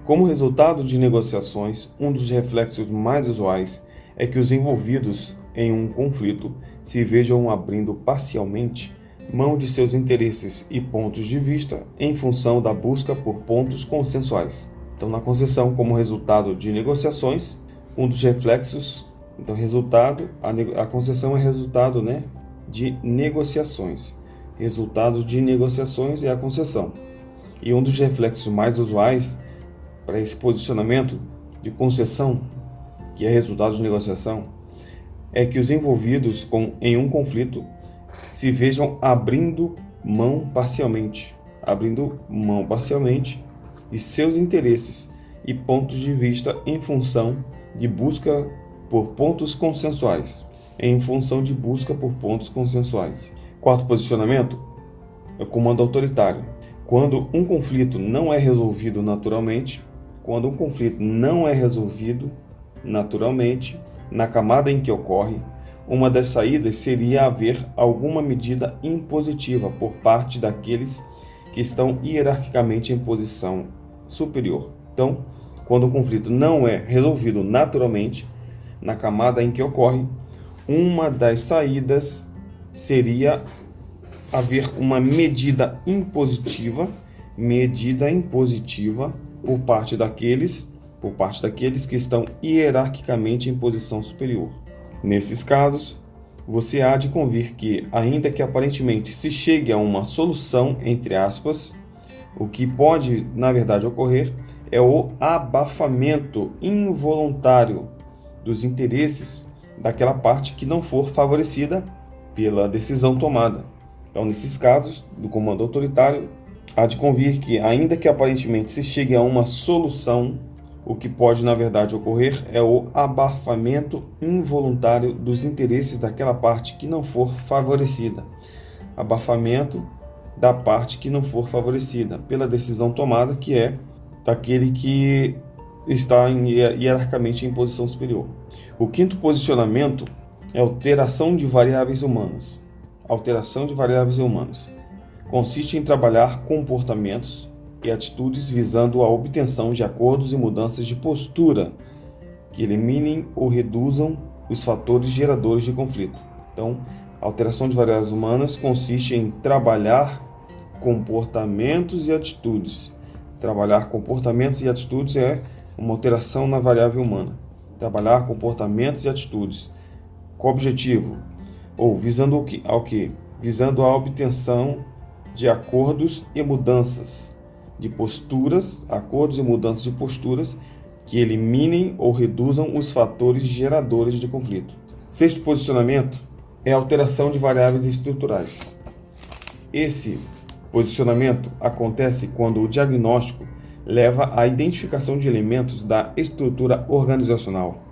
Como resultado de negociações, um dos reflexos mais usuais é que os envolvidos em um conflito se vejam abrindo parcialmente mão de seus interesses e pontos de vista em função da busca por pontos consensuais. Então, na concessão, como resultado de negociações, um dos reflexos, então resultado, a, a concessão é resultado, né, de negociações. Resultado de negociações é a concessão. E um dos reflexos mais usuais para esse posicionamento de concessão, que é resultado de negociação, é que os envolvidos com, em um conflito se vejam abrindo mão parcialmente, abrindo mão parcialmente de seus interesses e pontos de vista em função de busca por pontos consensuais, em função de busca por pontos consensuais. Quarto posicionamento é o comando autoritário. Quando um conflito não é resolvido naturalmente, quando um conflito não é resolvido naturalmente, na camada em que ocorre, uma das saídas seria haver alguma medida impositiva por parte daqueles que estão hierarquicamente em posição superior. Então, quando o conflito não é resolvido naturalmente, na camada em que ocorre, uma das saídas seria haver uma medida impositiva, medida impositiva por parte daqueles por parte daqueles que estão hierarquicamente em posição superior. Nesses casos, você há de convir que, ainda que aparentemente se chegue a uma solução, entre aspas, o que pode, na verdade, ocorrer é o abafamento involuntário dos interesses daquela parte que não for favorecida pela decisão tomada. Então, nesses casos do comando autoritário, há de convir que, ainda que aparentemente se chegue a uma solução, o que pode, na verdade, ocorrer é o abafamento involuntário dos interesses daquela parte que não for favorecida. Abafamento da parte que não for favorecida pela decisão tomada, que é daquele que está hierarquicamente em posição superior. O quinto posicionamento é alteração de variáveis humanas. Alteração de variáveis humanas consiste em trabalhar comportamentos e atitudes visando a obtenção de acordos e mudanças de postura que eliminem ou reduzam os fatores geradores de conflito. Então, a alteração de variáveis humanas consiste em trabalhar comportamentos e atitudes. Trabalhar comportamentos e atitudes é uma alteração na variável humana. Trabalhar comportamentos e atitudes. Com objetivo? Ou visando? Ao que? Visando a obtenção de acordos e mudanças de posturas, acordos e mudanças de posturas que eliminem ou reduzam os fatores geradores de conflito. Sexto posicionamento é a alteração de variáveis estruturais. Esse posicionamento acontece quando o diagnóstico leva à identificação de elementos da estrutura organizacional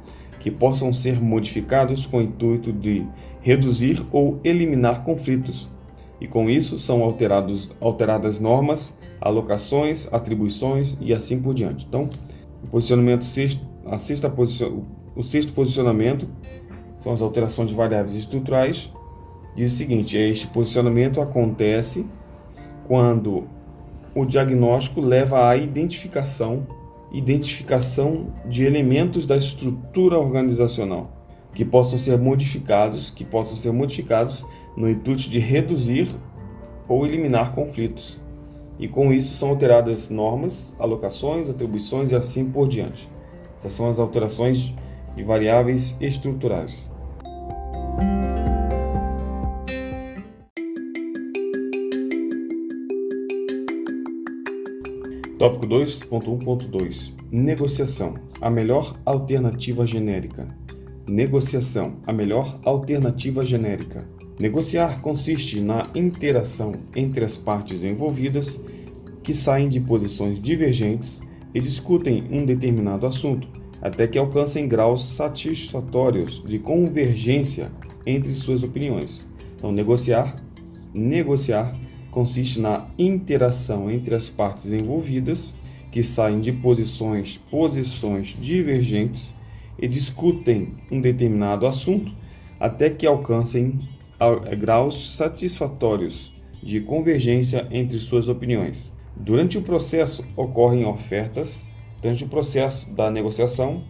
que possam ser modificados com o intuito de reduzir ou eliminar conflitos, e com isso são alterados, alteradas normas, alocações, atribuições e assim por diante. Então, o posicionamento sexto, a sexta o sexto posicionamento são as alterações de variáveis estruturais. Diz o seguinte: este posicionamento acontece quando o diagnóstico leva à identificação identificação de elementos da estrutura organizacional que possam ser modificados, que possam ser modificados no intuito de reduzir ou eliminar conflitos. E com isso são alteradas normas, alocações, atribuições e assim por diante. Essas são as alterações de variáveis estruturais. Tópico 2.1.2 Negociação a melhor alternativa genérica. Negociação a melhor alternativa genérica. Negociar consiste na interação entre as partes envolvidas que saem de posições divergentes e discutem um determinado assunto até que alcancem graus satisfatórios de convergência entre suas opiniões. Então, negociar, negociar consiste na interação entre as partes envolvidas que saem de posições, posições divergentes e discutem um determinado assunto até que alcancem graus satisfatórios de convergência entre suas opiniões. Durante o processo ocorrem ofertas, durante o processo da negociação,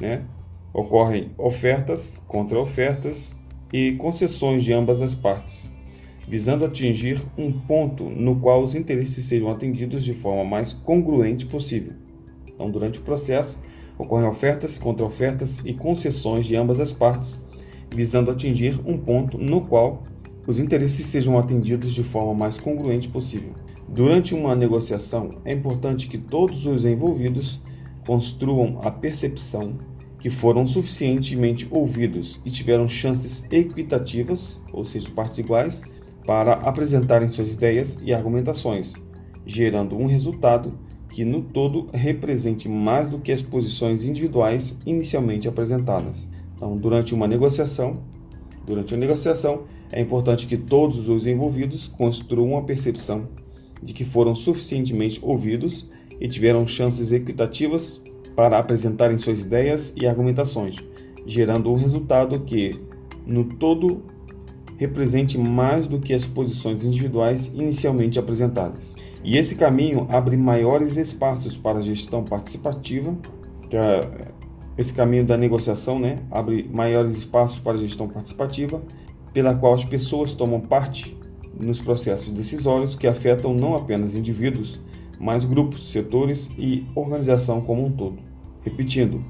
né, ocorrem ofertas, contra-ofertas e concessões de ambas as partes visando atingir um ponto no qual os interesses sejam atendidos de forma mais congruente possível. Então, durante o processo, ocorrem ofertas, contra-ofertas e concessões de ambas as partes, visando atingir um ponto no qual os interesses sejam atendidos de forma mais congruente possível. Durante uma negociação, é importante que todos os envolvidos construam a percepção que foram suficientemente ouvidos e tiveram chances equitativas, ou seja, partes iguais, para apresentarem suas ideias e argumentações, gerando um resultado que no todo represente mais do que as posições individuais inicialmente apresentadas. Então, durante uma negociação, durante a negociação, é importante que todos os envolvidos construam a percepção de que foram suficientemente ouvidos e tiveram chances equitativas para apresentarem suas ideias e argumentações, gerando um resultado que, no todo, represente mais do que as posições individuais inicialmente apresentadas. E esse caminho abre maiores espaços para a gestão participativa, é esse caminho da negociação né, abre maiores espaços para a gestão participativa, pela qual as pessoas tomam parte nos processos decisórios que afetam não apenas indivíduos, mas grupos, setores e organização como um todo. Repetindo,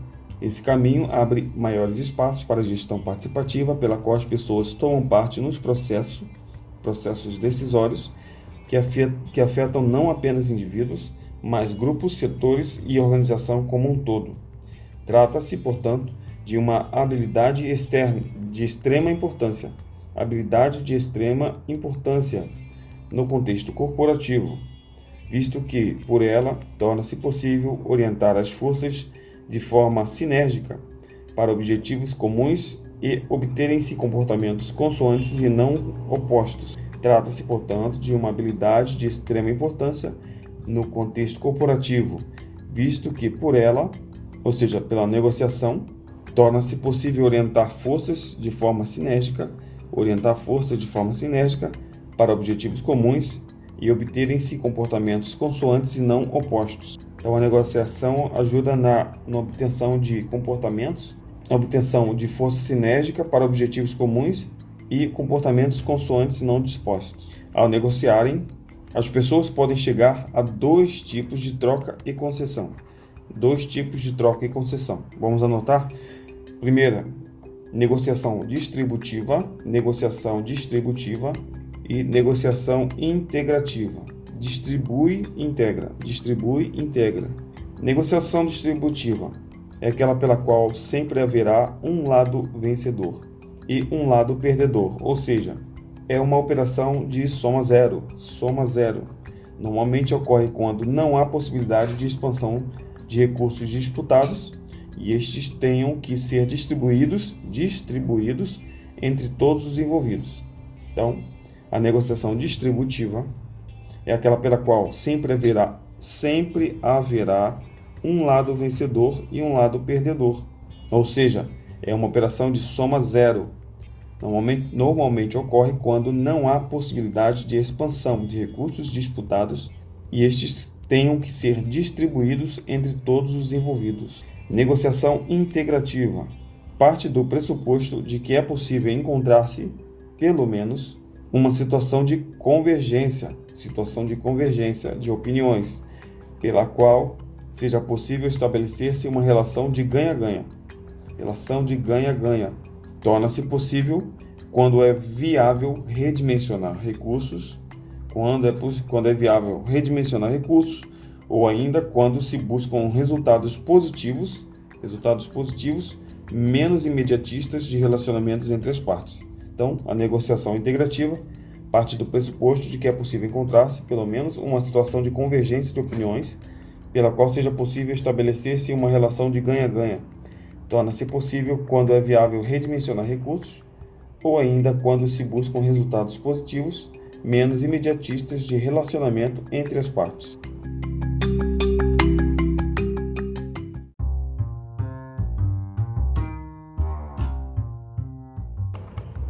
esse caminho abre maiores espaços para a gestão participativa, pela qual as pessoas tomam parte nos processos, processos decisórios que afetam, que afetam não apenas indivíduos, mas grupos, setores e organização como um todo. Trata-se, portanto, de uma habilidade externa de extrema importância, habilidade de extrema importância no contexto corporativo, visto que, por ela, torna-se possível orientar as forças de forma sinérgica para objetivos comuns e obterem-se comportamentos consoantes e não opostos. Trata-se, portanto, de uma habilidade de extrema importância no contexto corporativo, visto que por ela, ou seja, pela negociação, torna-se possível orientar forças de forma sinérgica, orientar forças de forma sinérgica para objetivos comuns e obterem-se comportamentos consoantes e não opostos. Então, a negociação ajuda na, na obtenção de comportamentos, na obtenção de força sinérgica para objetivos comuns e comportamentos consoantes não dispostos. Ao negociarem, as pessoas podem chegar a dois tipos de troca e concessão. Dois tipos de troca e concessão. Vamos anotar? Primeira, negociação distributiva, negociação distributiva e negociação integrativa distribui, integra, distribui, integra. Negociação distributiva é aquela pela qual sempre haverá um lado vencedor e um lado perdedor, ou seja, é uma operação de soma zero, soma zero. Normalmente ocorre quando não há possibilidade de expansão de recursos disputados e estes tenham que ser distribuídos, distribuídos entre todos os envolvidos. Então, a negociação distributiva é aquela pela qual sempre haverá, sempre haverá um lado vencedor e um lado perdedor. Ou seja, é uma operação de soma zero. Normalmente, normalmente ocorre quando não há possibilidade de expansão de recursos disputados e estes tenham que ser distribuídos entre todos os envolvidos. Negociação integrativa parte do pressuposto de que é possível encontrar-se, pelo menos, uma situação de convergência, situação de convergência de opiniões, pela qual seja possível estabelecer-se uma relação de ganha-ganha. Relação de ganha-ganha torna-se possível quando é viável redimensionar recursos, quando é, quando é viável redimensionar recursos, ou ainda quando se buscam resultados positivos, resultados positivos menos imediatistas de relacionamentos entre as partes. Então, a negociação integrativa parte do pressuposto de que é possível encontrar-se, pelo menos, uma situação de convergência de opiniões pela qual seja possível estabelecer-se uma relação de ganha-ganha. Torna-se possível quando é viável redimensionar recursos ou ainda quando se buscam resultados positivos menos imediatistas de relacionamento entre as partes.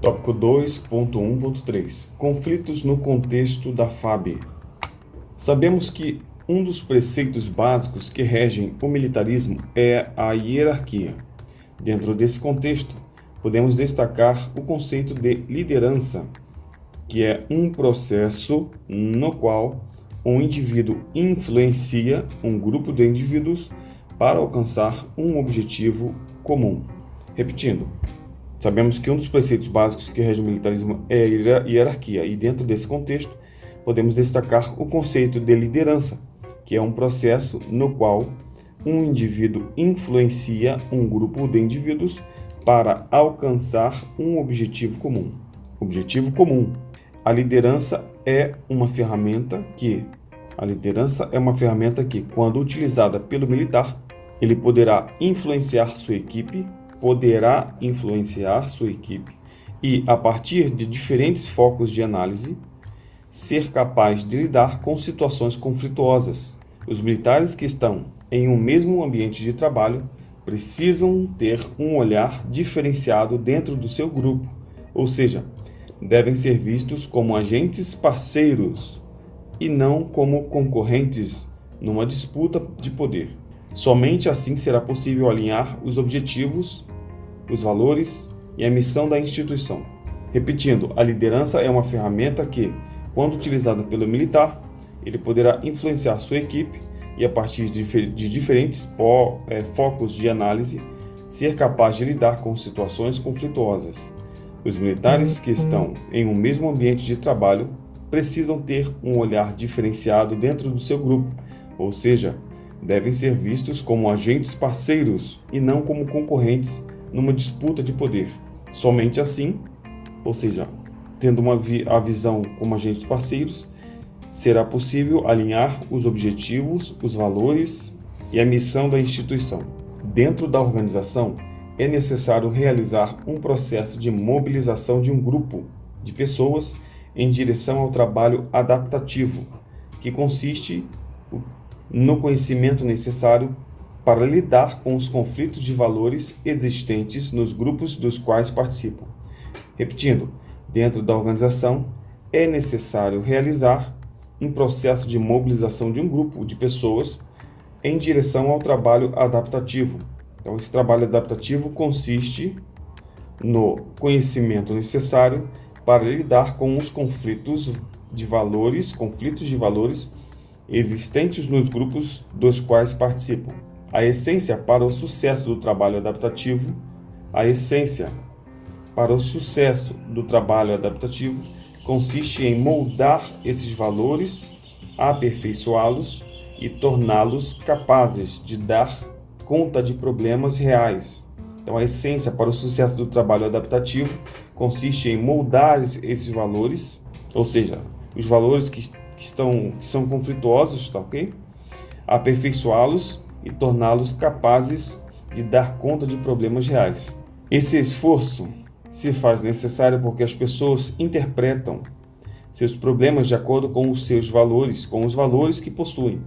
Tópico 2.1.3 Conflitos no contexto da FAB. Sabemos que um dos preceitos básicos que regem o militarismo é a hierarquia. Dentro desse contexto, podemos destacar o conceito de liderança, que é um processo no qual um indivíduo influencia um grupo de indivíduos para alcançar um objetivo comum. Repetindo, Sabemos que um dos preceitos básicos que rege o militarismo é a hierarquia, e dentro desse contexto, podemos destacar o conceito de liderança, que é um processo no qual um indivíduo influencia um grupo de indivíduos para alcançar um objetivo comum. Objetivo comum. A liderança é uma ferramenta que a liderança é uma ferramenta que, quando utilizada pelo militar, ele poderá influenciar sua equipe poderá influenciar sua equipe e, a partir de diferentes focos de análise, ser capaz de lidar com situações conflituosas. Os militares que estão em um mesmo ambiente de trabalho precisam ter um olhar diferenciado dentro do seu grupo, ou seja, devem ser vistos como agentes parceiros e não como concorrentes numa disputa de poder. Somente assim será possível alinhar os objetivos os valores e a missão da instituição. Repetindo, a liderança é uma ferramenta que, quando utilizada pelo militar, ele poderá influenciar sua equipe e, a partir de, diferentes é, focos de análise, ser capaz de lidar com situações conflituosas. Os militares que estão em um mesmo ambiente de trabalho precisam ter um olhar diferenciado dentro do seu grupo, ou seja, devem ser vistos como agentes parceiros e não como concorrentes numa disputa de poder. Somente assim, ou seja, tendo uma vi a visão como agentes parceiros, será possível alinhar os objetivos, os valores e a missão da instituição. Dentro da organização, é necessário realizar um processo de mobilização de um grupo de pessoas em direção ao trabalho adaptativo, que consiste no conhecimento necessário para lidar com os conflitos de valores existentes nos grupos dos quais participam. Repetindo, dentro da organização é necessário realizar um processo de mobilização de um grupo de pessoas em direção ao trabalho adaptativo. Então, esse trabalho adaptativo consiste no conhecimento necessário para lidar com os conflitos de valores, conflitos de valores existentes nos grupos dos quais participam. A essência para o sucesso do trabalho adaptativo, a essência para o sucesso do trabalho adaptativo consiste em moldar esses valores, aperfeiçoá-los e torná-los capazes de dar conta de problemas reais. Então, a essência para o sucesso do trabalho adaptativo consiste em moldar esses valores, ou seja, os valores que, estão, que são conflituosos, tá ok? Aperfeiçoá-los e torná-los capazes de dar conta de problemas reais. Esse esforço se faz necessário porque as pessoas interpretam seus problemas de acordo com os seus valores, com os valores que possuem.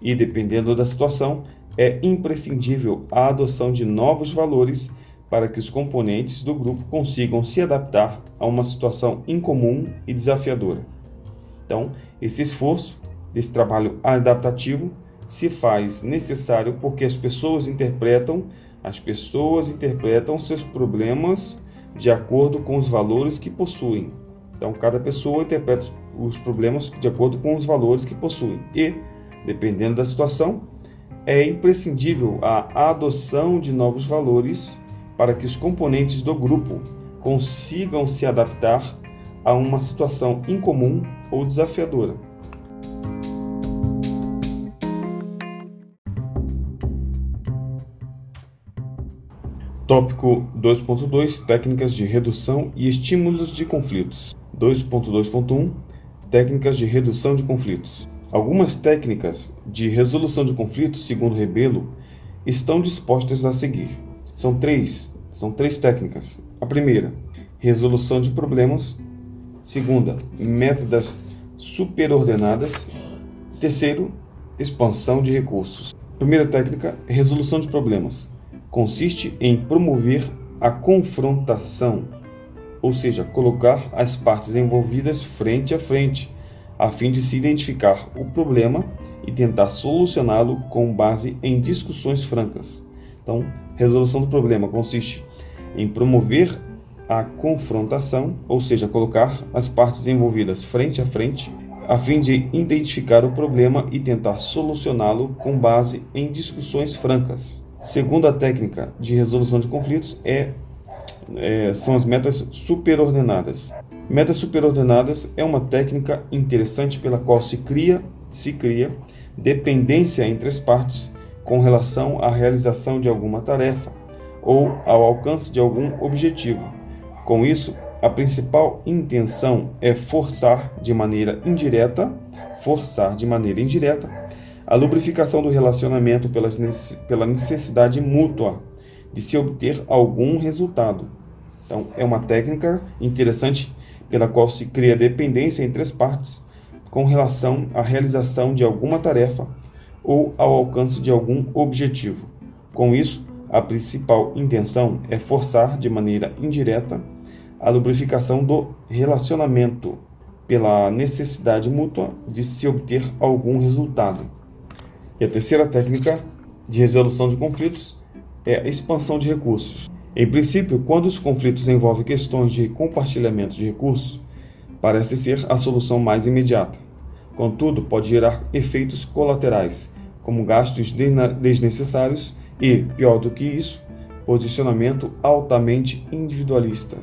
E dependendo da situação, é imprescindível a adoção de novos valores para que os componentes do grupo consigam se adaptar a uma situação incomum e desafiadora. Então, esse esforço, esse trabalho adaptativo, se faz necessário porque as pessoas interpretam, as pessoas interpretam seus problemas de acordo com os valores que possuem. Então, cada pessoa interpreta os problemas de acordo com os valores que possuem. E, dependendo da situação, é imprescindível a adoção de novos valores para que os componentes do grupo consigam se adaptar a uma situação incomum ou desafiadora. Tópico 2.2 Técnicas de redução e estímulos de conflitos. 2.2.1 Técnicas de redução de conflitos. Algumas técnicas de resolução de conflitos, segundo Rebelo, estão dispostas a seguir. São três, são três técnicas. A primeira, resolução de problemas. Segunda, métodos superordenadas. Terceiro, expansão de recursos. Primeira técnica, resolução de problemas consiste em promover a confrontação, ou seja, colocar as partes envolvidas frente a frente, a fim de se identificar o problema e tentar solucioná-lo com base em discussões francas. Então, resolução do problema consiste em promover a confrontação, ou seja, colocar as partes envolvidas frente a frente, a fim de identificar o problema e tentar solucioná-lo com base em discussões francas. Segunda técnica de resolução de conflitos é, é, são as metas superordenadas. Metas superordenadas é uma técnica interessante pela qual se cria, se cria dependência entre as partes com relação à realização de alguma tarefa ou ao alcance de algum objetivo. Com isso, a principal intenção é forçar de maneira indireta, forçar de maneira indireta a lubrificação do relacionamento pela necessidade mútua de se obter algum resultado. Então, é uma técnica interessante pela qual se cria dependência entre as partes com relação à realização de alguma tarefa ou ao alcance de algum objetivo. Com isso, a principal intenção é forçar de maneira indireta a lubrificação do relacionamento pela necessidade mútua de se obter algum resultado. E a terceira técnica de resolução de conflitos é a expansão de recursos. Em princípio, quando os conflitos envolvem questões de compartilhamento de recursos, parece ser a solução mais imediata. Contudo, pode gerar efeitos colaterais, como gastos desnecessários e, pior do que isso, posicionamento altamente individualista.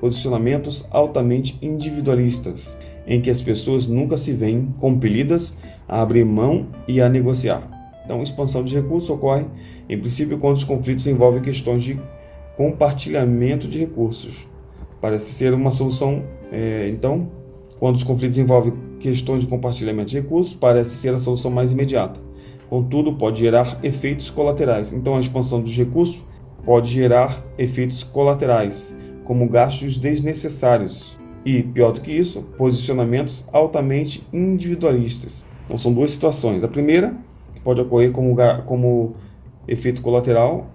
Posicionamentos altamente individualistas, em que as pessoas nunca se veem compelidas a abrir mão e a negociar. Então, expansão de recursos ocorre, em princípio, quando os conflitos envolvem questões de compartilhamento de recursos. Parece ser uma solução, é, então, quando os conflitos envolvem questões de compartilhamento de recursos, parece ser a solução mais imediata. Contudo, pode gerar efeitos colaterais. Então, a expansão dos recursos pode gerar efeitos colaterais, como gastos desnecessários e, pior do que isso, posicionamentos altamente individualistas. Então são duas situações. A primeira, que pode ocorrer como, como efeito colateral,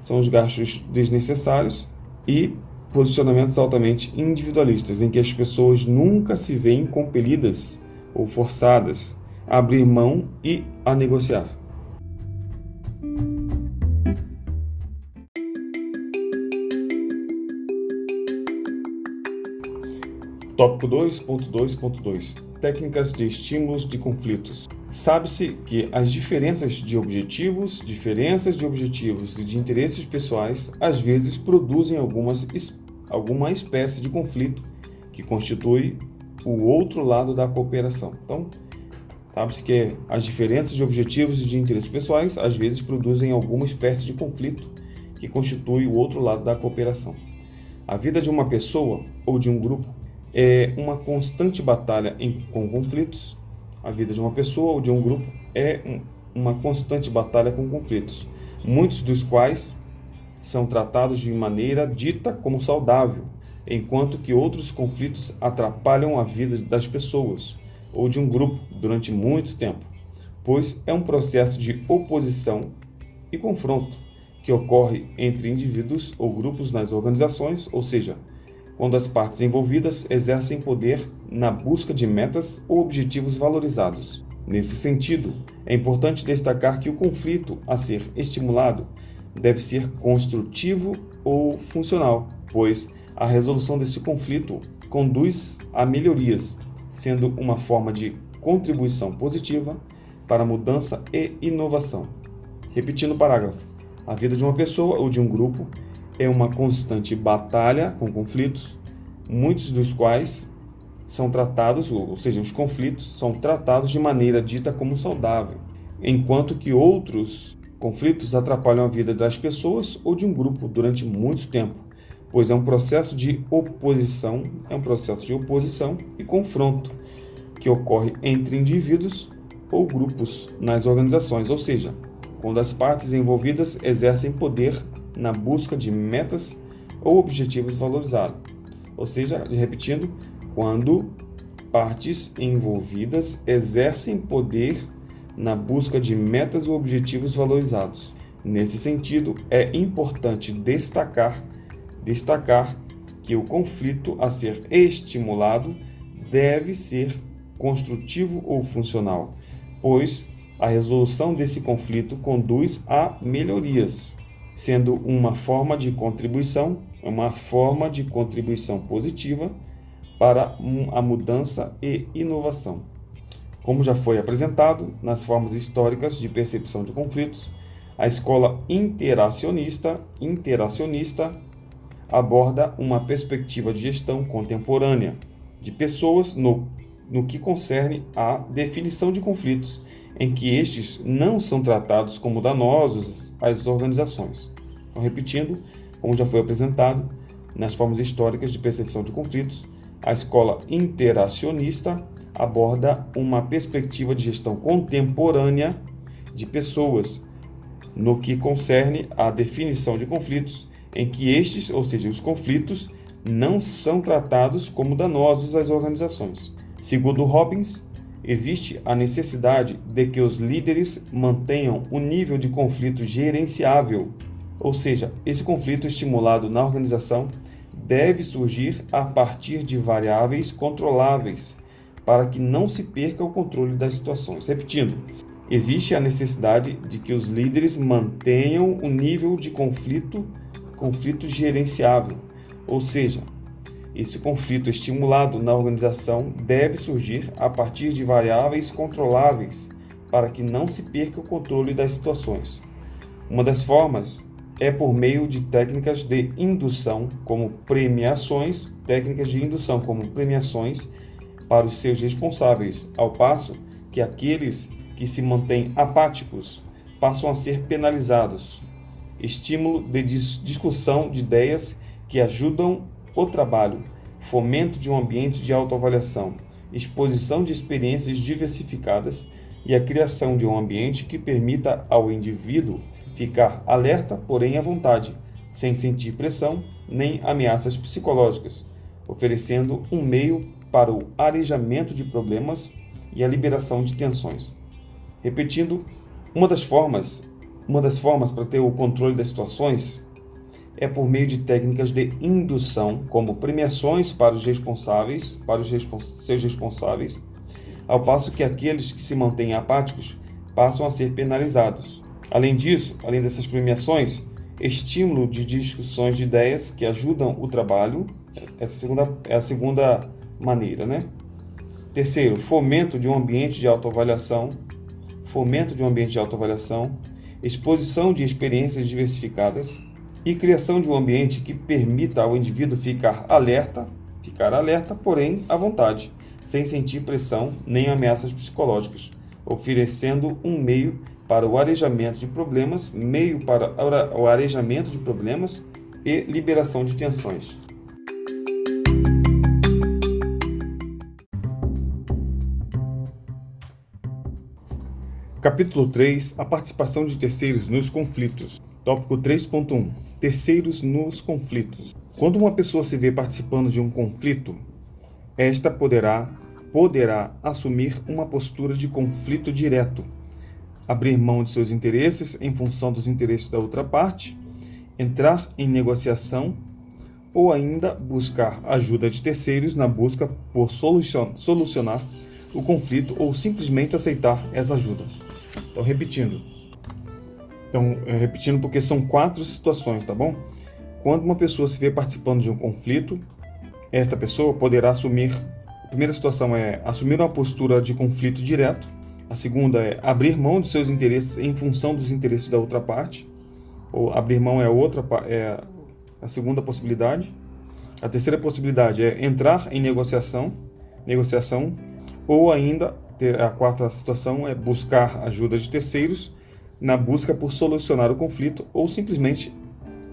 são os gastos desnecessários e posicionamentos altamente individualistas, em que as pessoas nunca se veem compelidas ou forçadas a abrir mão e a negociar. Tópico 2.2.2 técnicas de estímulos de conflitos. Sabe-se que as diferenças de objetivos, diferenças de objetivos e de interesses pessoais às vezes produzem algumas, alguma espécie de conflito que constitui o outro lado da cooperação. Então, Sabe-se que as diferenças de objetivos e de interesses pessoais às vezes produzem alguma espécie de conflito que constitui o outro lado da cooperação. A vida de uma pessoa ou de um grupo é uma constante batalha em, com conflitos. A vida de uma pessoa ou de um grupo é um, uma constante batalha com conflitos, muitos dos quais são tratados de maneira dita como saudável, enquanto que outros conflitos atrapalham a vida das pessoas ou de um grupo durante muito tempo, pois é um processo de oposição e confronto que ocorre entre indivíduos ou grupos nas organizações, ou seja, quando as partes envolvidas exercem poder na busca de metas ou objetivos valorizados. Nesse sentido, é importante destacar que o conflito a ser estimulado deve ser construtivo ou funcional, pois a resolução desse conflito conduz a melhorias sendo uma forma de contribuição positiva para mudança e inovação. Repetindo o parágrafo: a vida de uma pessoa ou de um grupo é uma constante batalha com conflitos, muitos dos quais são tratados, ou seja, os conflitos são tratados de maneira dita como saudável, enquanto que outros conflitos atrapalham a vida das pessoas ou de um grupo durante muito tempo, pois é um processo de oposição, é um processo de oposição e confronto que ocorre entre indivíduos ou grupos nas organizações, ou seja, quando as partes envolvidas exercem poder na busca de metas ou objetivos valorizados. Ou seja, repetindo, quando partes envolvidas exercem poder na busca de metas ou objetivos valorizados. Nesse sentido, é importante destacar destacar que o conflito a ser estimulado deve ser construtivo ou funcional, pois a resolução desse conflito conduz a melhorias, sendo uma forma de contribuição, uma forma de contribuição positiva para a mudança e inovação. Como já foi apresentado nas formas históricas de percepção de conflitos, a escola interacionista, interacionista aborda uma perspectiva de gestão contemporânea de pessoas no, no que concerne à definição de conflitos, em que estes não são tratados como danosos às organizações. Então, repetindo, como já foi apresentado nas formas históricas de percepção de conflitos, a escola interacionista aborda uma perspectiva de gestão contemporânea de pessoas no que concerne à definição de conflitos em que estes, ou seja, os conflitos, não são tratados como danosos às organizações. Segundo Robbins, existe a necessidade de que os líderes mantenham o nível de conflito gerenciável, ou seja, esse conflito estimulado na organização deve surgir a partir de variáveis controláveis, para que não se perca o controle das situações. Repetindo, existe a necessidade de que os líderes mantenham o nível de conflito conflito gerenciável, ou seja, esse conflito estimulado na organização deve surgir a partir de variáveis controláveis para que não se perca o controle das situações. Uma das formas é por meio de técnicas de indução, como premiações, técnicas de indução como premiações para os seus responsáveis, ao passo que aqueles que se mantêm apáticos passam a ser penalizados estímulo de discussão de ideias que ajudam o trabalho, fomento de um ambiente de autoavaliação, exposição de experiências diversificadas e a criação de um ambiente que permita ao indivíduo ficar alerta, porém à vontade, sem sentir pressão nem ameaças psicológicas, oferecendo um meio para o arejamento de problemas e a liberação de tensões. Repetindo, uma das formas uma das formas para ter o controle das situações é por meio de técnicas de indução, como premiações para os responsáveis, para os respons seus responsáveis, ao passo que aqueles que se mantêm apáticos passam a ser penalizados. Além disso, além dessas premiações, estímulo de discussões de ideias que ajudam o trabalho, essa segunda, é a segunda maneira, né? Terceiro, fomento de um ambiente de autoavaliação, fomento de um ambiente de autoavaliação, exposição de experiências diversificadas e criação de um ambiente que permita ao indivíduo ficar alerta, ficar alerta, porém à vontade, sem sentir pressão nem ameaças psicológicas, oferecendo um meio para o arejamento de problemas, meio para o arejamento de problemas e liberação de tensões. Capítulo 3 A participação de terceiros nos conflitos. Tópico 3.1 Terceiros nos conflitos. Quando uma pessoa se vê participando de um conflito, esta poderá poderá assumir uma postura de conflito direto, abrir mão de seus interesses em função dos interesses da outra parte, entrar em negociação ou ainda buscar ajuda de terceiros na busca por solucionar o conflito ou simplesmente aceitar essa ajuda. Então, repetindo. Então, é, repetindo porque são quatro situações, tá bom? Quando uma pessoa se vê participando de um conflito, esta pessoa poderá assumir. A primeira situação é assumir uma postura de conflito direto. A segunda é abrir mão de seus interesses em função dos interesses da outra parte. Ou abrir mão é outra é a segunda possibilidade. A terceira possibilidade é entrar em negociação, negociação, ou ainda a quarta situação é buscar ajuda de terceiros na busca por solucionar o conflito ou simplesmente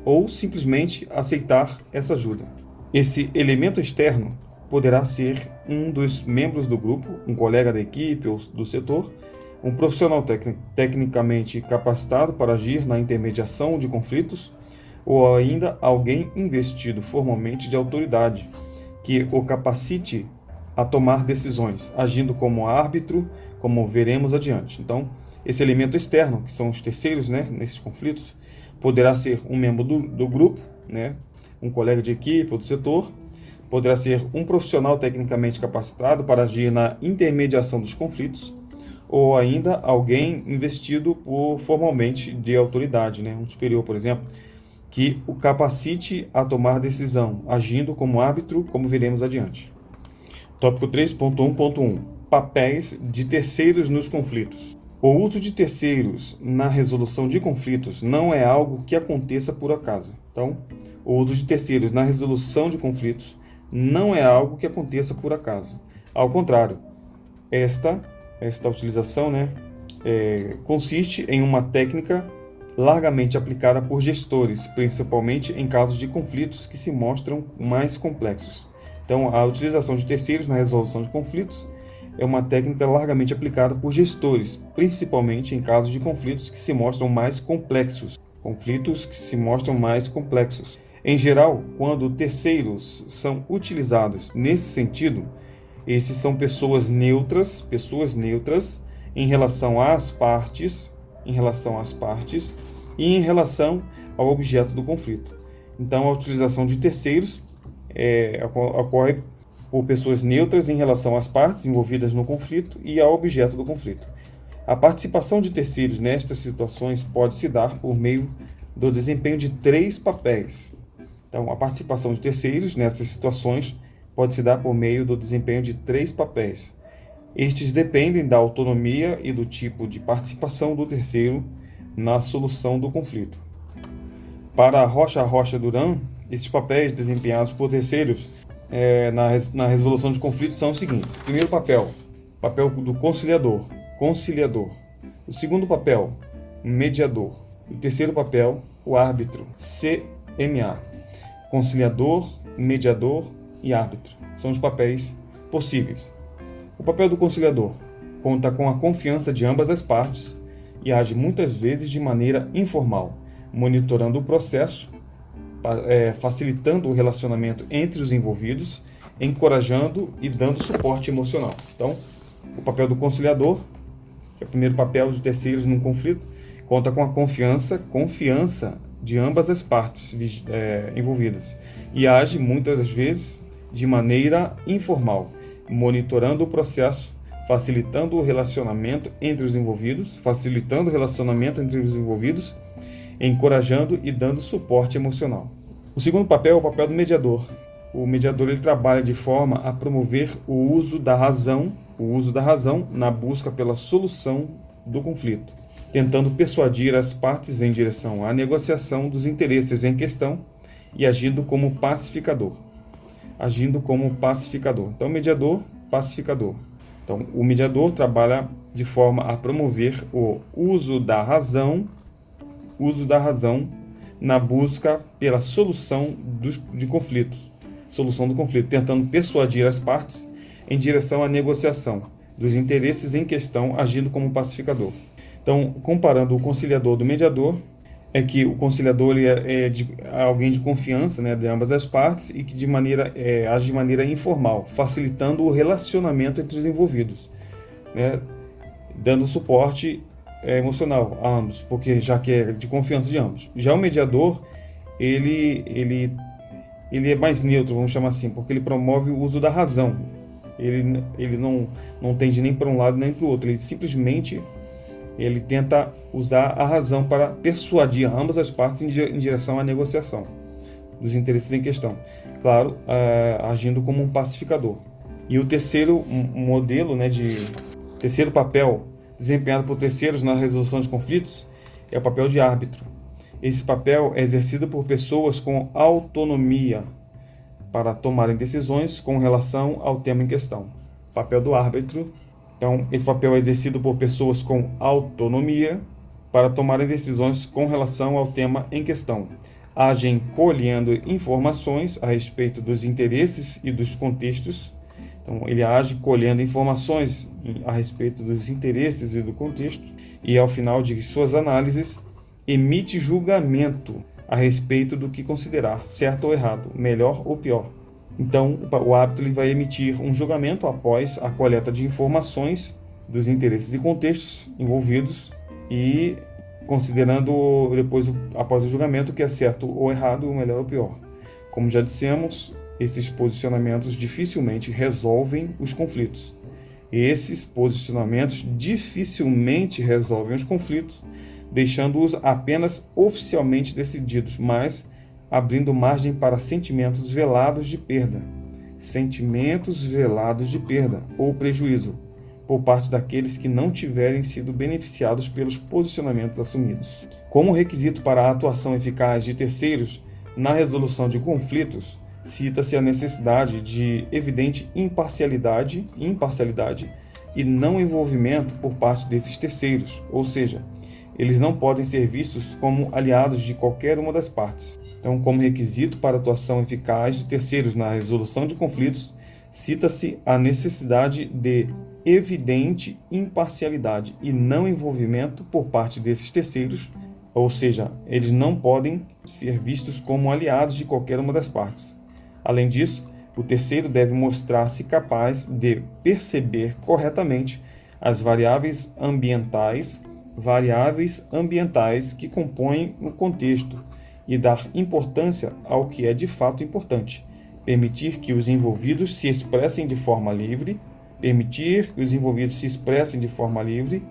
ou simplesmente aceitar essa ajuda. Esse elemento externo poderá ser um dos membros do grupo, um colega da equipe ou do setor, um profissional tec tecnicamente capacitado para agir na intermediação de conflitos, ou ainda alguém investido formalmente de autoridade, que o capacite a tomar decisões, agindo como árbitro, como veremos adiante. Então, esse elemento externo, que são os terceiros né, nesses conflitos, poderá ser um membro do, do grupo, né, um colega de equipe ou do setor, poderá ser um profissional tecnicamente capacitado para agir na intermediação dos conflitos, ou ainda alguém investido por formalmente de autoridade, né, um superior, por exemplo, que o capacite a tomar decisão, agindo como árbitro, como veremos adiante. Tópico 3.1.1 Papéis de terceiros nos conflitos. O uso de terceiros na resolução de conflitos não é algo que aconteça por acaso. Então, o uso de terceiros na resolução de conflitos não é algo que aconteça por acaso. Ao contrário, esta, esta utilização né, é, consiste em uma técnica largamente aplicada por gestores, principalmente em casos de conflitos que se mostram mais complexos. Então, a utilização de terceiros na resolução de conflitos é uma técnica largamente aplicada por gestores, principalmente em casos de conflitos que se mostram mais complexos. Conflitos que se mostram mais complexos. Em geral, quando terceiros são utilizados nesse sentido, esses são pessoas neutras, pessoas neutras em relação às partes, em relação às partes e em relação ao objeto do conflito. Então, a utilização de terceiros é, ocorre por pessoas neutras em relação às partes envolvidas no conflito e ao objeto do conflito. A participação de terceiros nestas situações pode se dar por meio do desempenho de três papéis. Então, a participação de terceiros nessas situações pode se dar por meio do desempenho de três papéis. Estes dependem da autonomia e do tipo de participação do terceiro na solução do conflito. Para Rocha Rocha Duran, esses papéis desempenhados por terceiros é, na, na resolução de conflitos são os seguintes: primeiro papel, papel do conciliador, conciliador. O segundo papel, mediador. O terceiro papel, o árbitro, CMA. Conciliador, mediador e árbitro. São os papéis possíveis. O papel do conciliador conta com a confiança de ambas as partes e age muitas vezes de maneira informal, monitorando o processo é, facilitando o relacionamento entre os envolvidos, encorajando e dando suporte emocional. Então, o papel do conciliador, que é o primeiro papel de terceiros num conflito, conta com a confiança, confiança de ambas as partes é, envolvidas e age muitas vezes de maneira informal, monitorando o processo, facilitando o relacionamento entre os envolvidos, facilitando o relacionamento entre os envolvidos encorajando e dando suporte emocional. O segundo papel é o papel do mediador. O mediador ele trabalha de forma a promover o uso da razão, o uso da razão na busca pela solução do conflito, tentando persuadir as partes em direção à negociação dos interesses em questão e agindo como pacificador. Agindo como pacificador. Então, mediador, pacificador. Então, o mediador trabalha de forma a promover o uso da razão, uso da razão na busca pela solução dos, de conflitos, solução do conflito, tentando persuadir as partes em direção à negociação dos interesses em questão, agindo como pacificador. Então, comparando o conciliador do mediador, é que o conciliador é, é, de, é alguém de confiança né, de ambas as partes e que de maneira, é, age de maneira informal, facilitando o relacionamento entre os envolvidos, né, dando suporte é, emocional a ambos, porque já que é de confiança de ambos. Já o mediador, ele, ele, ele é mais neutro, vamos chamar assim, porque ele promove o uso da razão. Ele, ele não, não tende nem para um lado nem para o outro, ele simplesmente ele tenta usar a razão para persuadir ambas as partes em direção à negociação dos interesses em questão. Claro, agindo como um pacificador. E o terceiro modelo, né, de terceiro papel desempenhado por terceiros na resolução de conflitos é o papel de árbitro. Esse papel é exercido por pessoas com autonomia para tomarem decisões com relação ao tema em questão. Papel do árbitro então, esse papel é exercido por pessoas com autonomia para tomarem decisões com relação ao tema em questão. Agem colhendo informações a respeito dos interesses e dos contextos. Então, ele age colhendo informações a respeito dos interesses e do contexto, e ao final de suas análises, emite julgamento a respeito do que considerar certo ou errado, melhor ou pior. Então, o árbitro ele vai emitir um julgamento após a coleta de informações dos interesses e contextos envolvidos e considerando depois, após o julgamento, que é certo ou errado, melhor ou pior. Como já dissemos, esses posicionamentos dificilmente resolvem os conflitos. Esses posicionamentos dificilmente resolvem os conflitos, deixando-os apenas oficialmente decididos, mas abrindo margem para sentimentos velados de perda, sentimentos velados de perda ou prejuízo por parte daqueles que não tiverem sido beneficiados pelos posicionamentos assumidos. Como requisito para a atuação eficaz de terceiros na resolução de conflitos, cita-se a necessidade de evidente imparcialidade, imparcialidade e não envolvimento por parte desses terceiros, ou seja, eles não podem ser vistos como aliados de qualquer uma das partes. Então, como requisito para atuação eficaz de terceiros na resolução de conflitos, cita-se a necessidade de evidente imparcialidade e não envolvimento por parte desses terceiros, ou seja, eles não podem ser vistos como aliados de qualquer uma das partes. Além disso, o terceiro deve mostrar-se capaz de perceber corretamente as variáveis ambientais, variáveis ambientais que compõem o contexto e dar importância ao que é de fato importante, permitir que os envolvidos se expressem de forma livre, permitir que os envolvidos se expressem de forma livre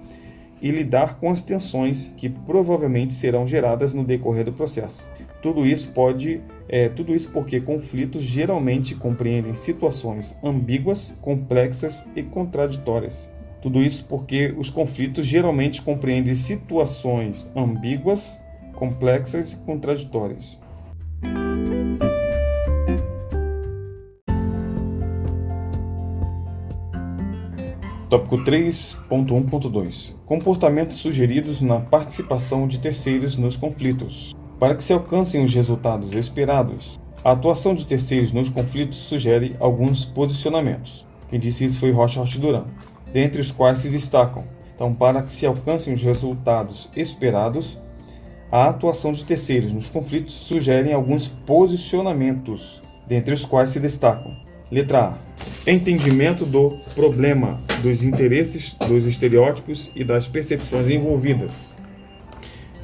e lidar com as tensões que provavelmente serão geradas no decorrer do processo. Tudo isso pode, é, tudo isso porque conflitos geralmente compreendem situações ambíguas, complexas e contraditórias. Tudo isso porque os conflitos geralmente compreendem situações ambíguas, complexas e contraditórias. Tópico 3.1.2 Comportamentos sugeridos na participação de terceiros nos conflitos. Para que se alcancem os resultados esperados, a atuação de terceiros nos conflitos sugere alguns posicionamentos. Quem disse isso foi Rocha Duran, dentre os quais se destacam. Então, para que se alcancem os resultados esperados, a atuação de terceiros nos conflitos sugerem alguns posicionamentos, dentre os quais se destacam: letra A. Entendimento do problema, dos interesses, dos estereótipos e das percepções envolvidas.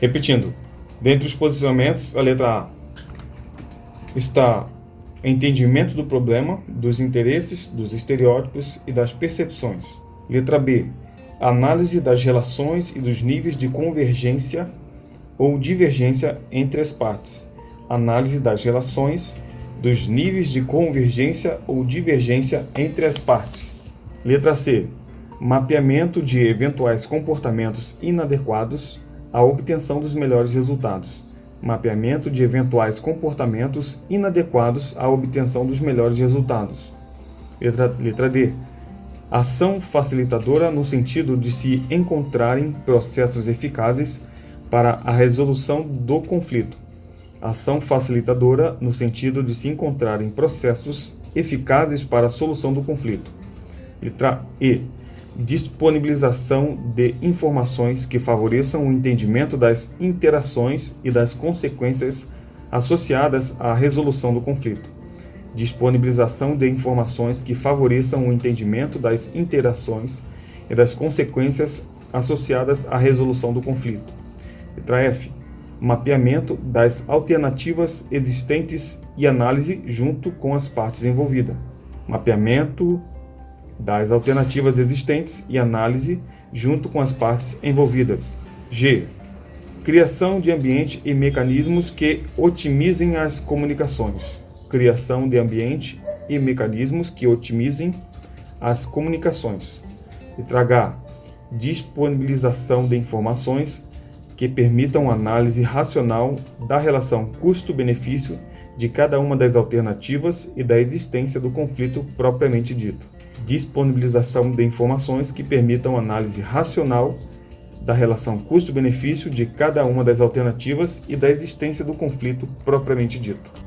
Repetindo, dentre os posicionamentos, a letra A está entendimento do problema, dos interesses, dos estereótipos e das percepções. Letra B. Análise das relações e dos níveis de convergência ou divergência entre as partes, análise das relações, dos níveis de convergência ou divergência entre as partes. Letra C. Mapeamento de eventuais comportamentos inadequados à obtenção dos melhores resultados. Mapeamento de eventuais comportamentos inadequados à obtenção dos melhores resultados. Letra, letra D. Ação facilitadora no sentido de se encontrarem processos eficazes para a resolução do conflito. Ação facilitadora no sentido de se encontrarem processos eficazes para a solução do conflito. Letra E. Disponibilização de informações que favoreçam o entendimento das interações e das consequências associadas à resolução do conflito disponibilização de informações que favoreçam o entendimento das interações e das consequências associadas à resolução do conflito. Letra F. Mapeamento das alternativas existentes e análise junto com as partes envolvidas. Mapeamento das alternativas existentes e análise junto com as partes envolvidas. G. Criação de ambiente e mecanismos que otimizem as comunicações criação de ambiente e mecanismos que otimizem as comunicações. E tragar disponibilização de informações que permitam análise racional da relação custo-benefício de cada uma das alternativas e da existência do conflito propriamente dito. Disponibilização de informações que permitam análise racional da relação custo-benefício de cada uma das alternativas e da existência do conflito propriamente dito.